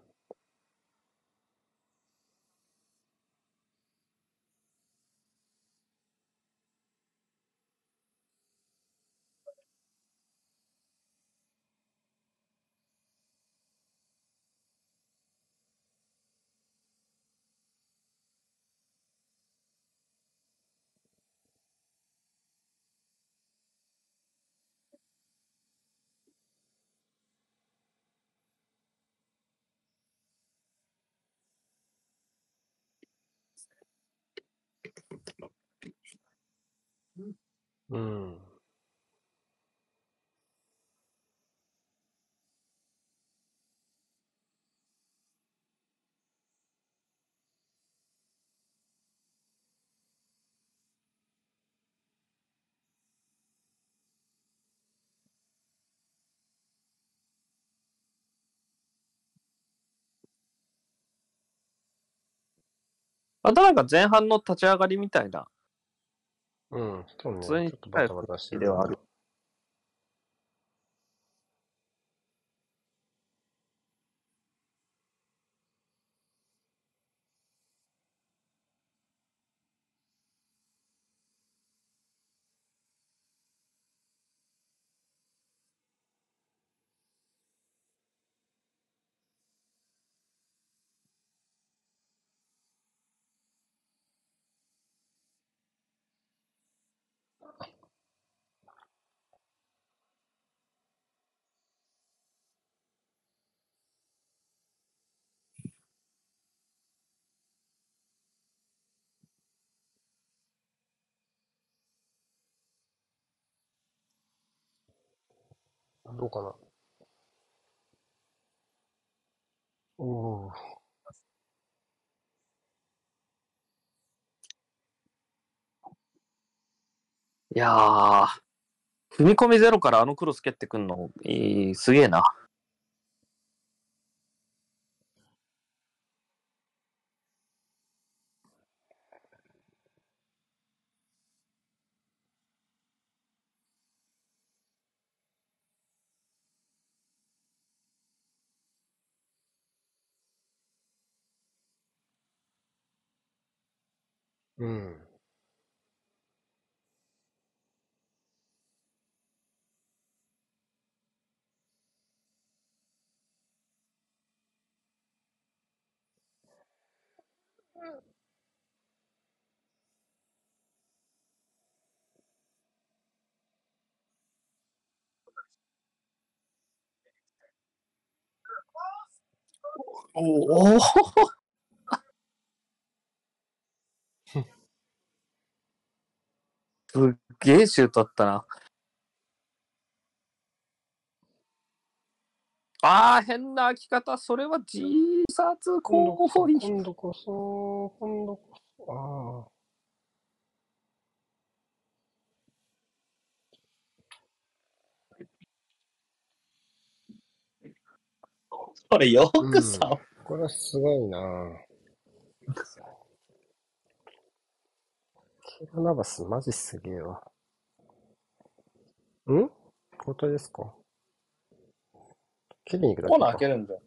うん。またなんか前半の立ち上がりみたいな。うん。そうね。普通にちょっとバタバタしてる。ではある。どうかな。おお。いやー、踏み込みゼロからあのクロス蹴ってくんの、いいすげえな。うん。おおすっげえシュートあったな。ああ、変な開き方。それは自殺今度こそ、行為。今度こそ、今度こそ、ああ。これよくささ、これはすごいなキラナバスマジすげえわ。ん？交代ですか？切りに行くだけコーナー開けるんだよ。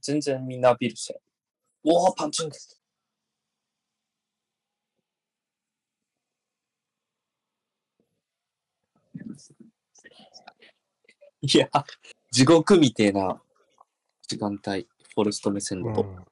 全然みんなアピールしてない。おお、パンチング。いや、地獄みてえな時間帯、フォレスト目線だと。うん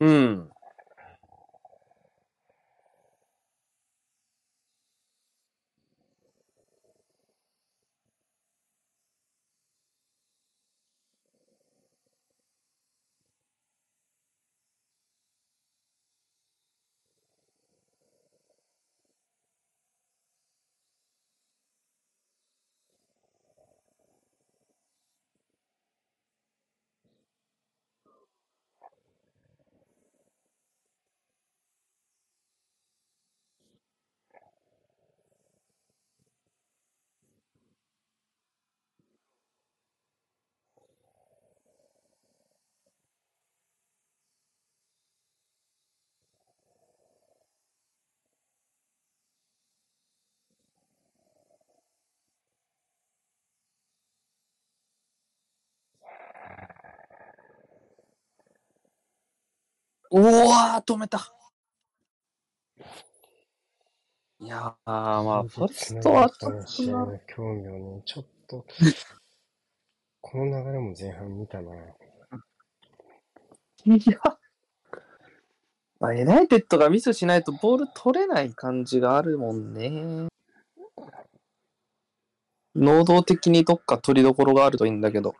うん。うわー、止めた。いやー、まあ、フォレストはちょっ試と興味をね、ちょっと、この流れも前半見たな。いや。まあ、ユナイテッドがミスしないとボール取れない感じがあるもんね。能動的にどっか取りどころがあるといいんだけど。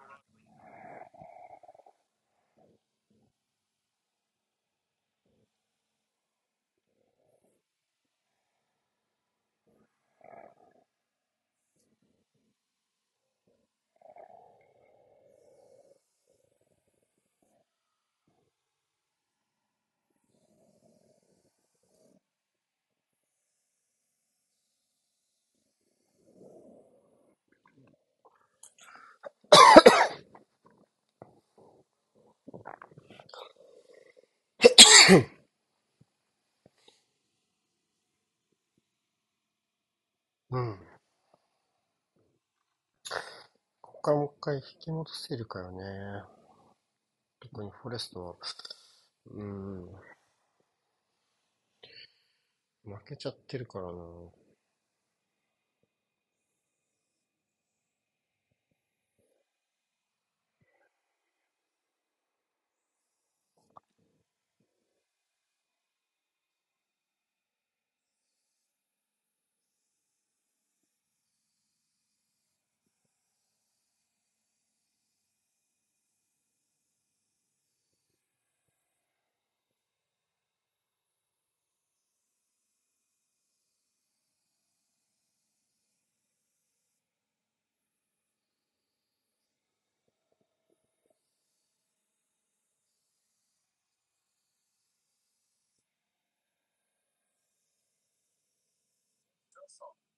回引き戻せるかよね。特にフォレストは、うん。負けちゃってるからな。council.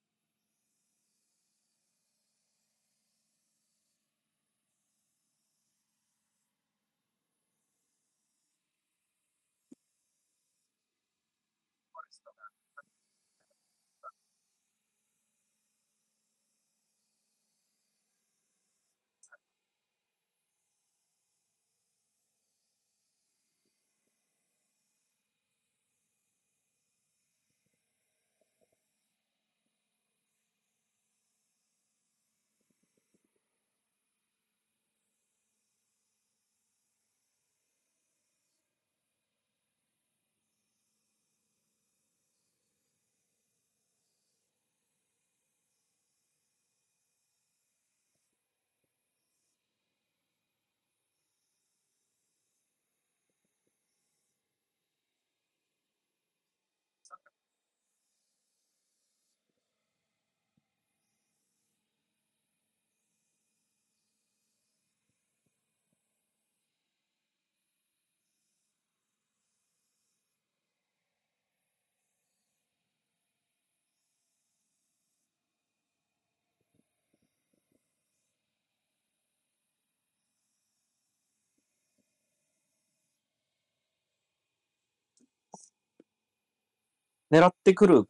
狙ってくる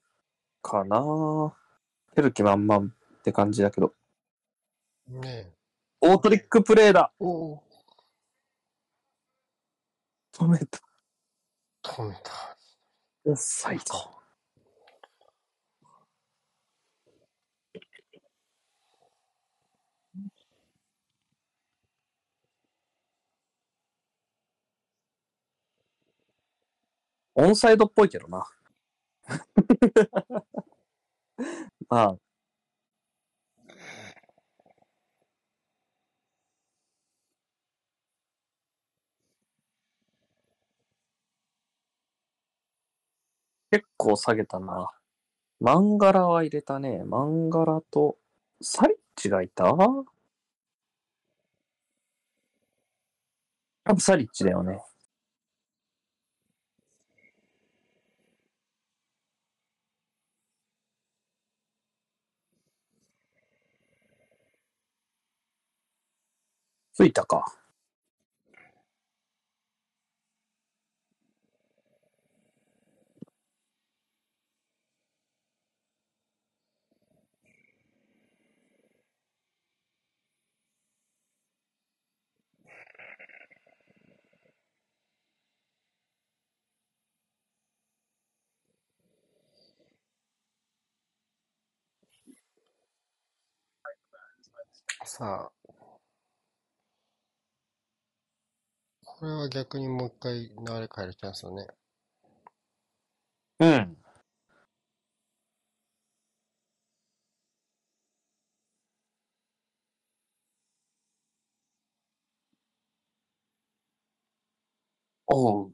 かな。出る気満々って感じだけど。ねえ。オートリックプレーだ。おお、止めた。止めた。オフサイド。オンサイドっぽいけどな。まあ、結構下げたな。マンガラは入れたね。マンガラと、サリッチがいた？多分サリッチだよね。ついたか。さあ。これは逆にもう一回流れ変えるチャンスだね。うん。おう。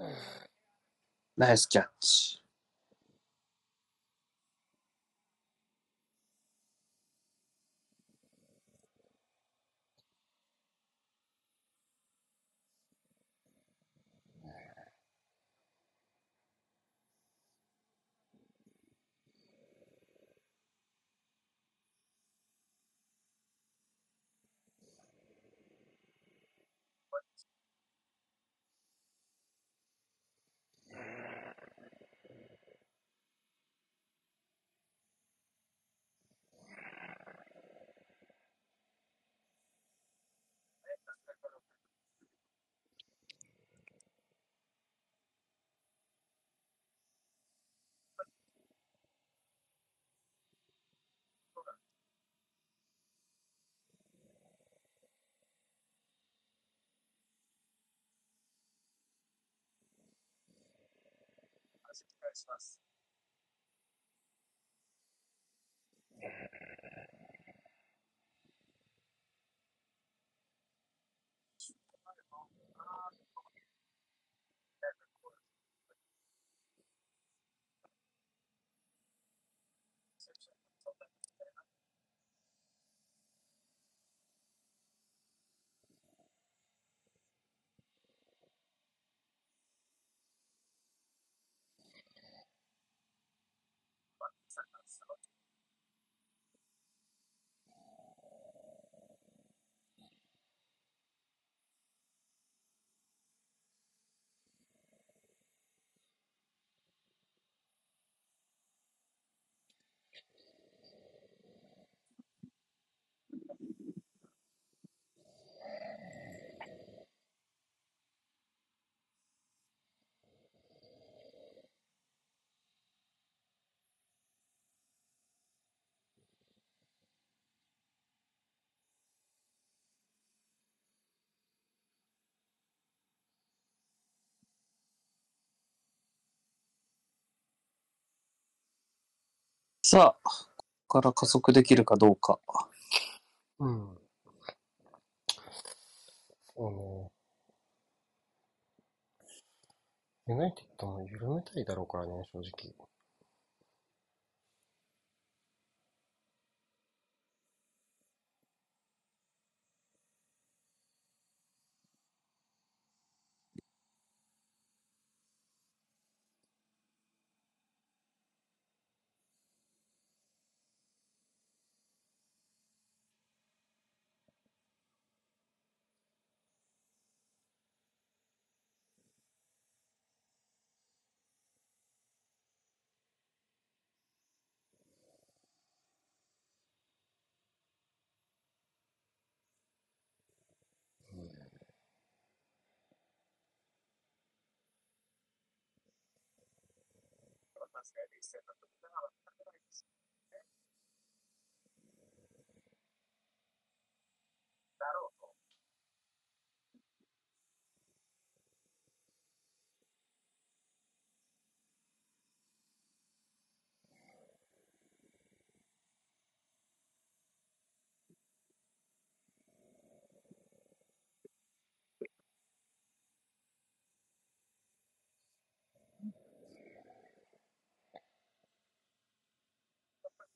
Nice catch. お願いします。ッチ。さあ、ここから加速できるかどうか。うん。あの。ユナイテッドも緩めたいだろうからね、正直。Anställningssätt att de behöver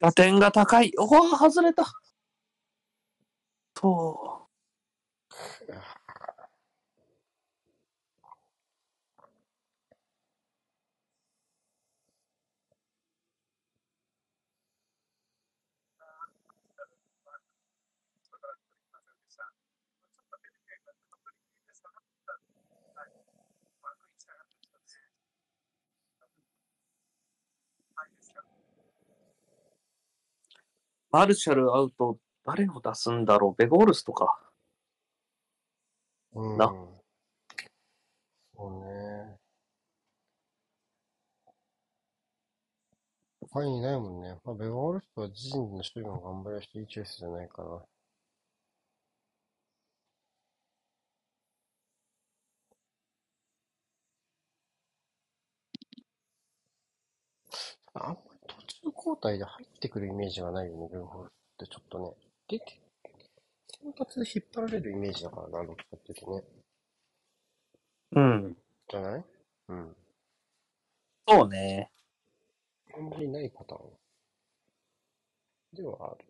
打点が高い。おお、外れた。と。マルシャルアウト、誰を出すんだろう？ベゴールスとか。うん。なそうね。他にいないもんね。まあ、ベゴールスは自身の守備も頑張りしていいチョイスじゃないかな。あんまり途中交代で入ってくるイメージがないよね、ベゴールスってちょっとね。出て、先発で引っ張られるイメージだからな、どっちかっていうとね。うん。じゃない？うん。そうね。あんまりないパターンではある。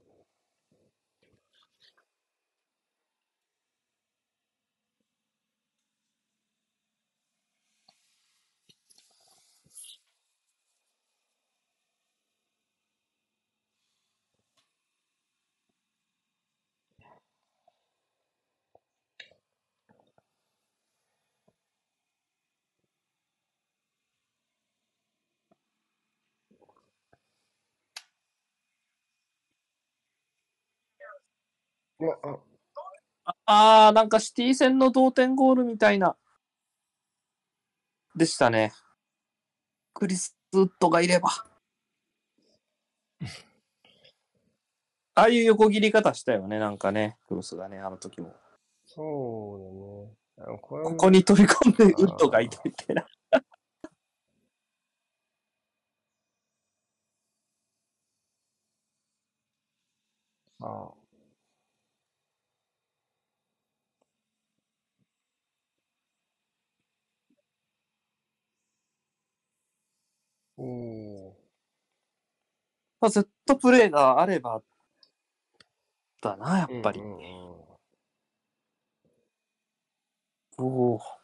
あああ、なんかシティ戦の同点ゴールみたいな。でしたね。クリス・ウッドがいれば。ああいう横切り方したよね、なんかね、クロスがね、あの時も。そうだね。これここに飛び込んでウッドがいてみたいな。あおおまあ、セットプレーがあれば、だな、やっぱり。うんうんうんおお。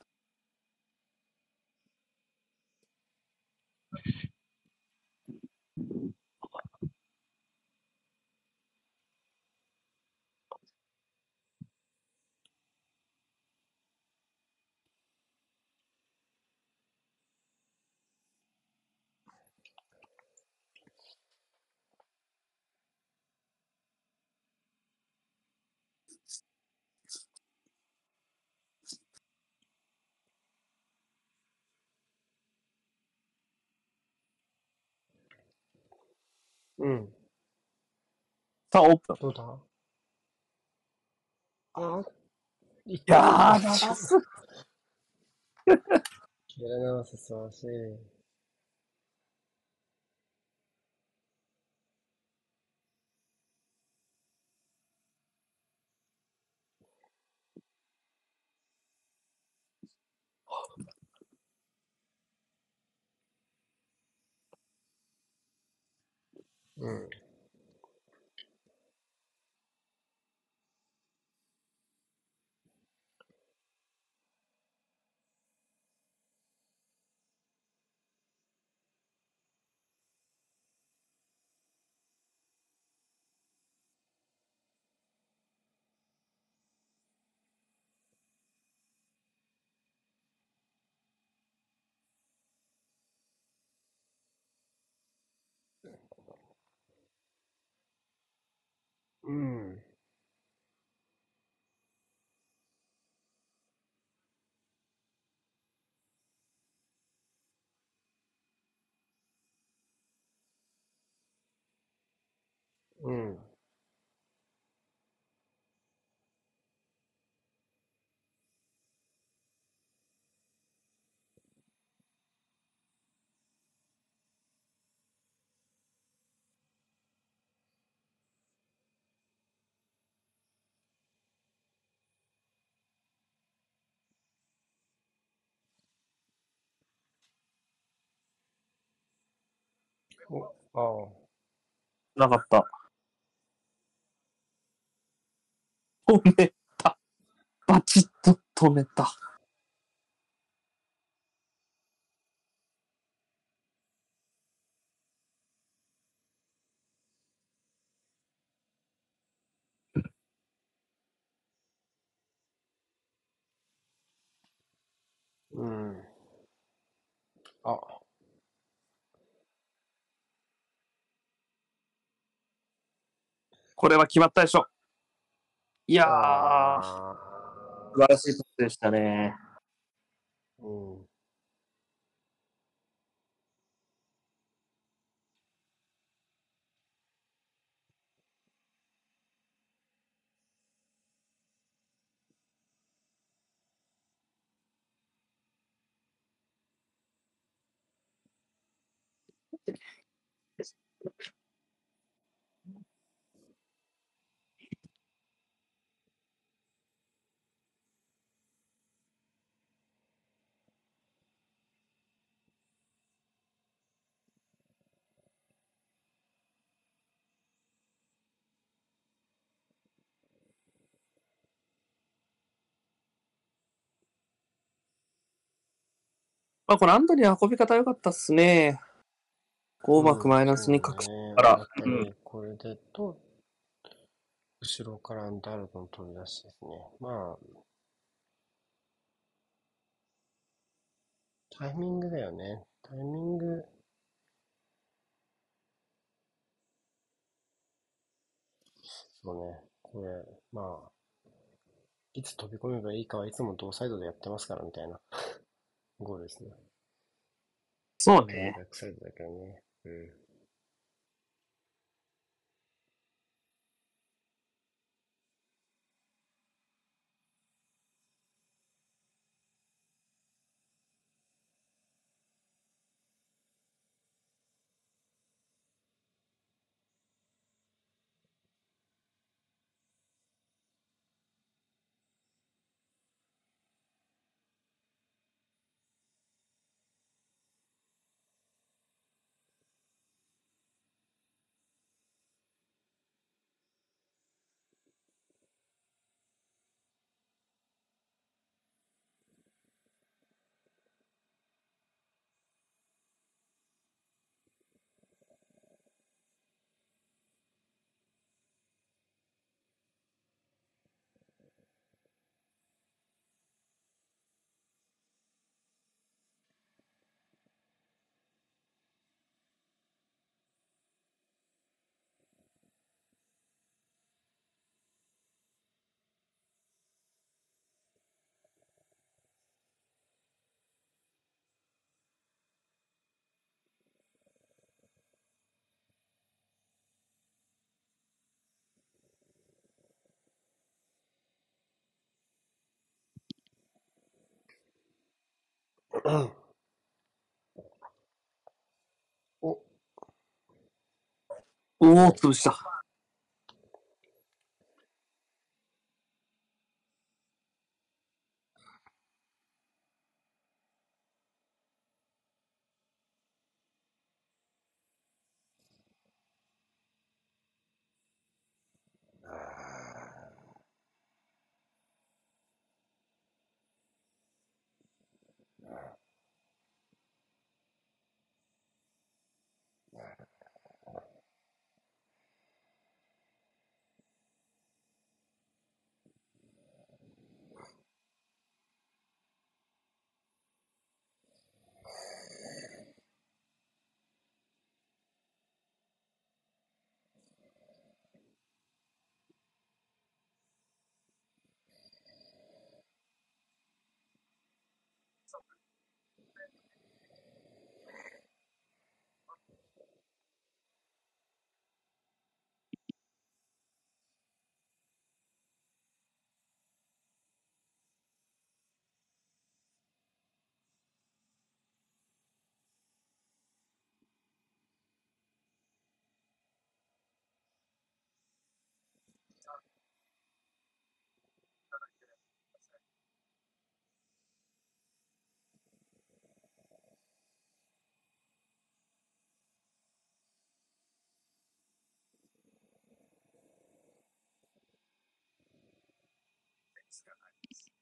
うん。さあ、オープン。どうだ？あ？いいやー、ナバス。ケラナバス素晴らしい。うん。うん。うん。お、あなかった。止めた。バチッと止めた。うん。あ、これは決まったでしょ。いやー、素晴らしいパスでしたね。うん。まあ、これアンドニー運び方良かったっすね。こううまくマイナスに隠し、しからうりこれでと、後ろからダルドン取り出しですね。まあ、タイミングだよね。タイミング。そうね。これ、まあ、いつ飛び込めばいいかはいつも同サイドでやってますからみたいなゴールですね。そうバックサイドだけどね。うん。お、おお、潰した。ですないります。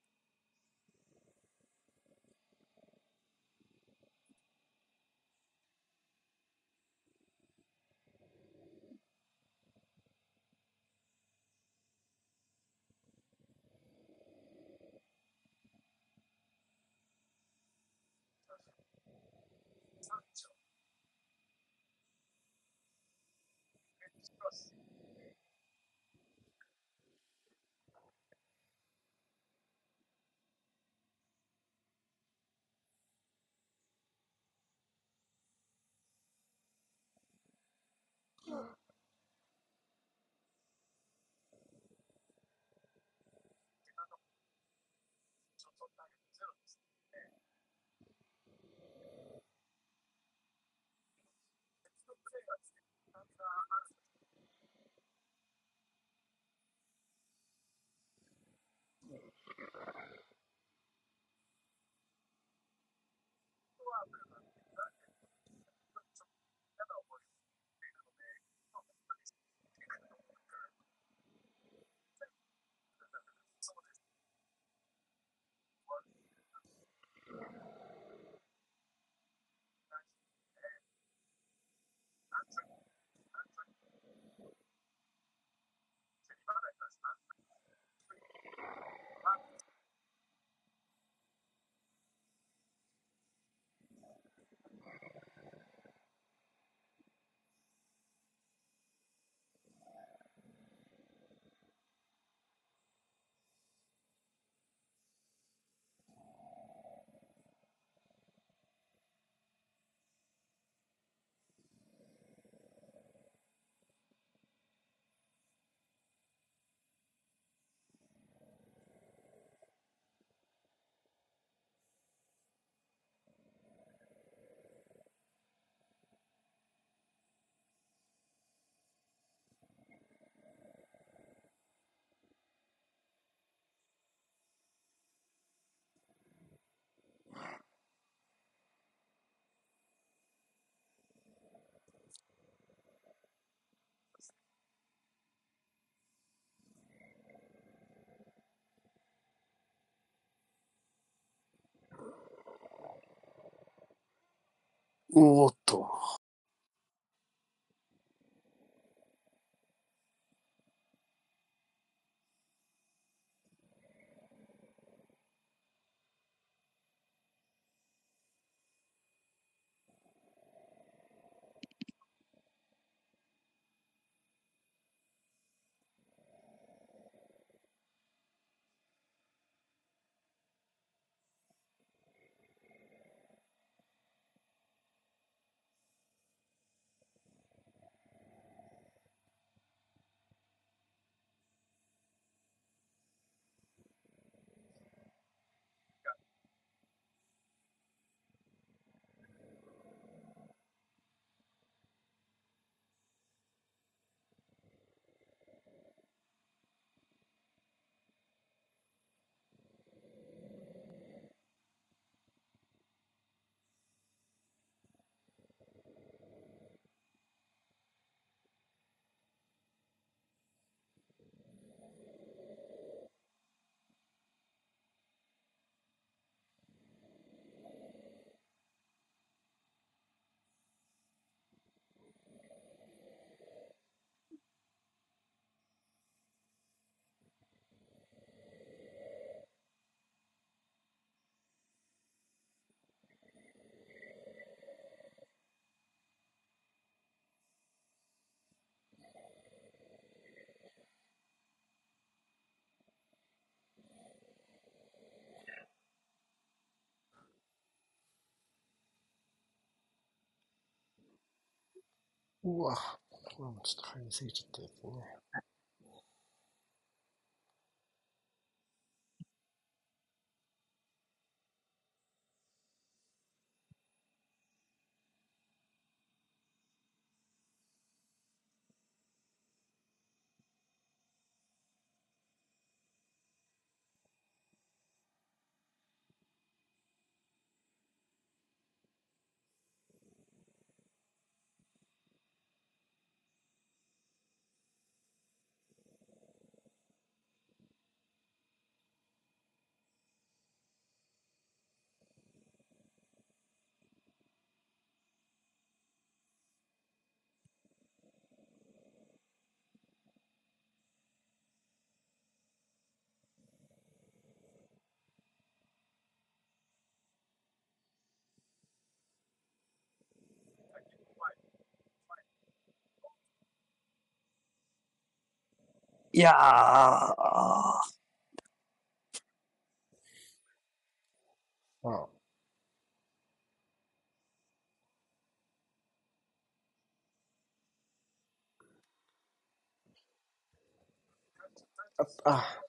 not going to be zeros. おっと。うわ、これもちょっと入りすぎちゃったやつね。いやー、あ。あ、あ、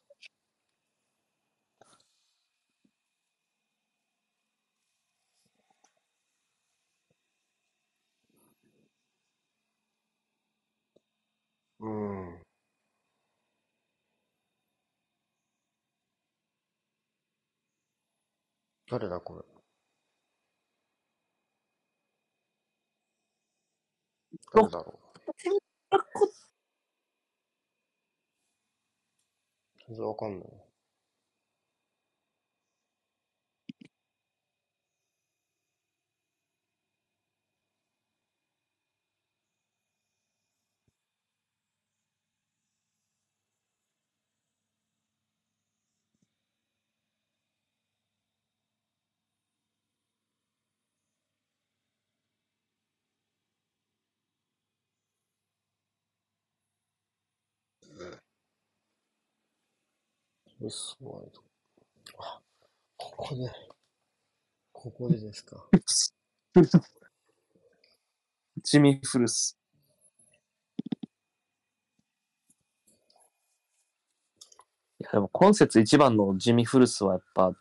うん。誰だこれ。誰だろう。全然わかんない。うっそワイド。あ、ここで、ここでですか？ジミー・フルス。いやでも今節一番のジミー・フルスはやっぱ、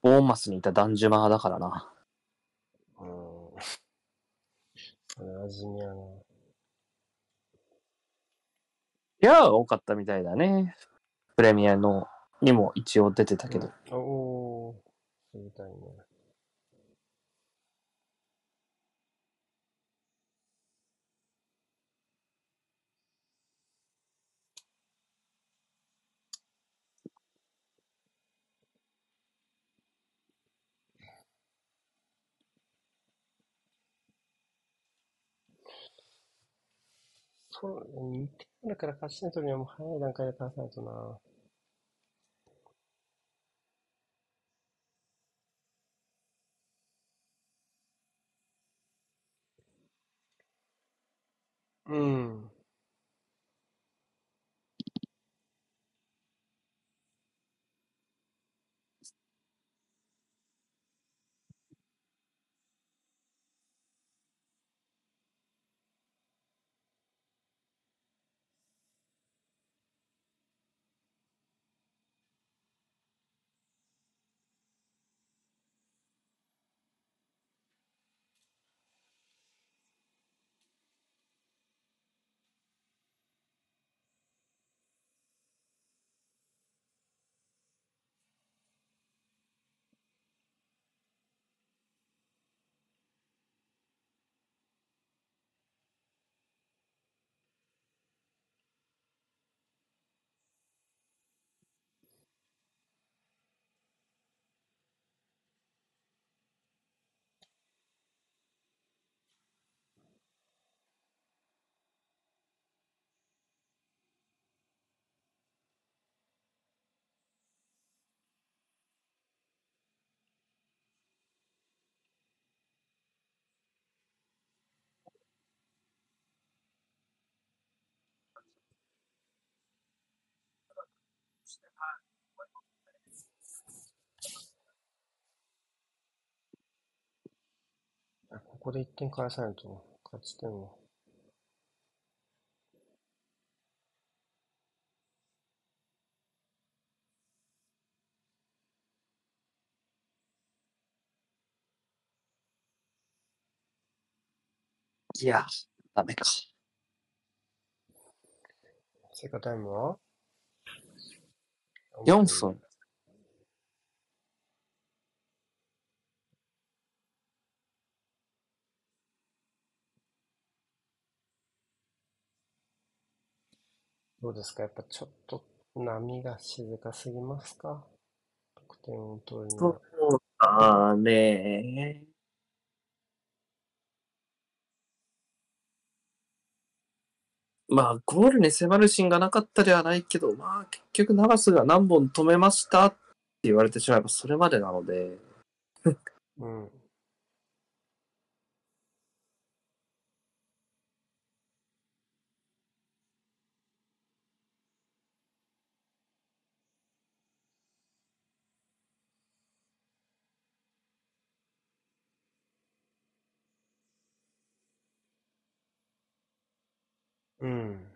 ボーンマスにいたダンジュマーだからな。うん。それ味見やな。いや、多かったみたいだね。プレミアのにも一応出てたけど。うん、おお、知りたいね。そう、2点だから勝ち点取るにはもう早い段階で返さないとな。うここで1点返さないと勝ち点を。いや、ダメか。追加タイムは？4分。どうですか？やっぱちょっと波が静かすぎますか？得点を取るには。そうだね。まあ、ゴールに迫るシーンがなかったではないけど、まあ、結局、ナバスが何本止めましたって言われてしまえばそれまでなので、うん。うん。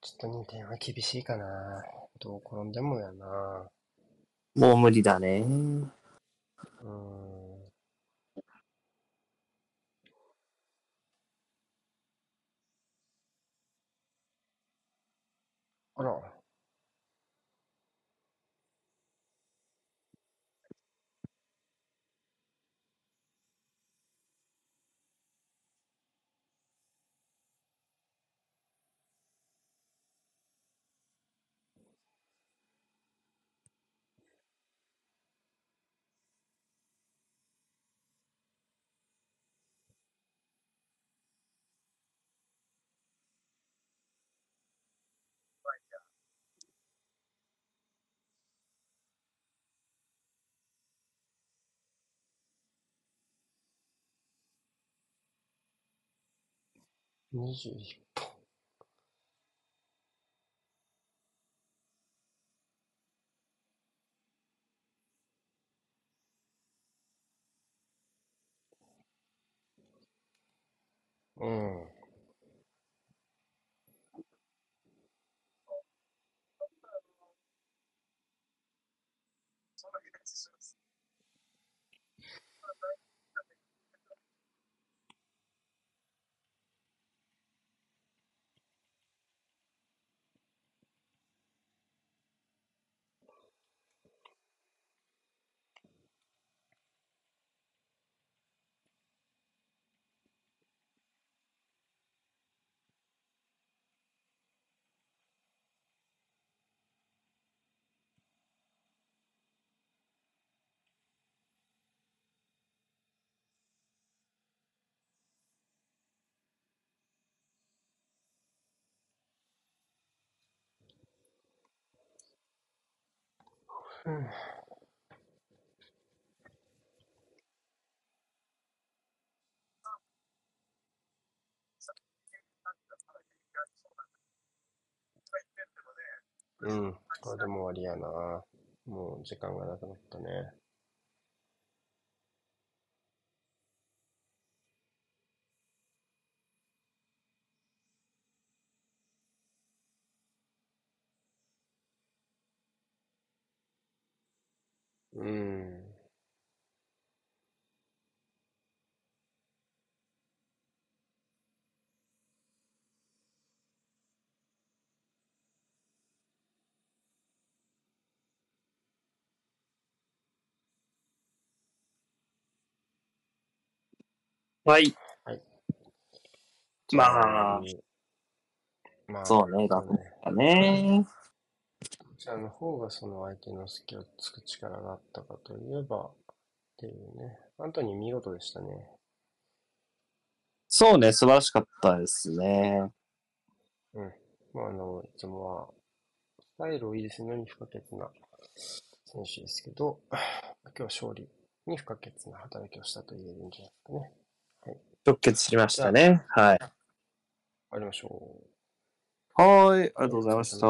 ちょっと2点は厳しいかな。どう転んでもやな。もう無理だね。うん。あら。21本。うんうん、これでも終わりやな。もう時間がなくなったね。うん。はい。じゃまあ次まあ、そうね、そうね。だね。こちらの方がその相手の隙をつく力があったかといえば、っていうね。アントニー見事でしたね。そうね、素晴らしかったですね。うん。まあ、あの、いつもは、スタイルを維持するのに不可欠な選手ですけど、今日は勝利に不可欠な働きをしたと言えるんじゃないですかね。直結しましたね。はい。終わりましょう。はい。ありがとうございました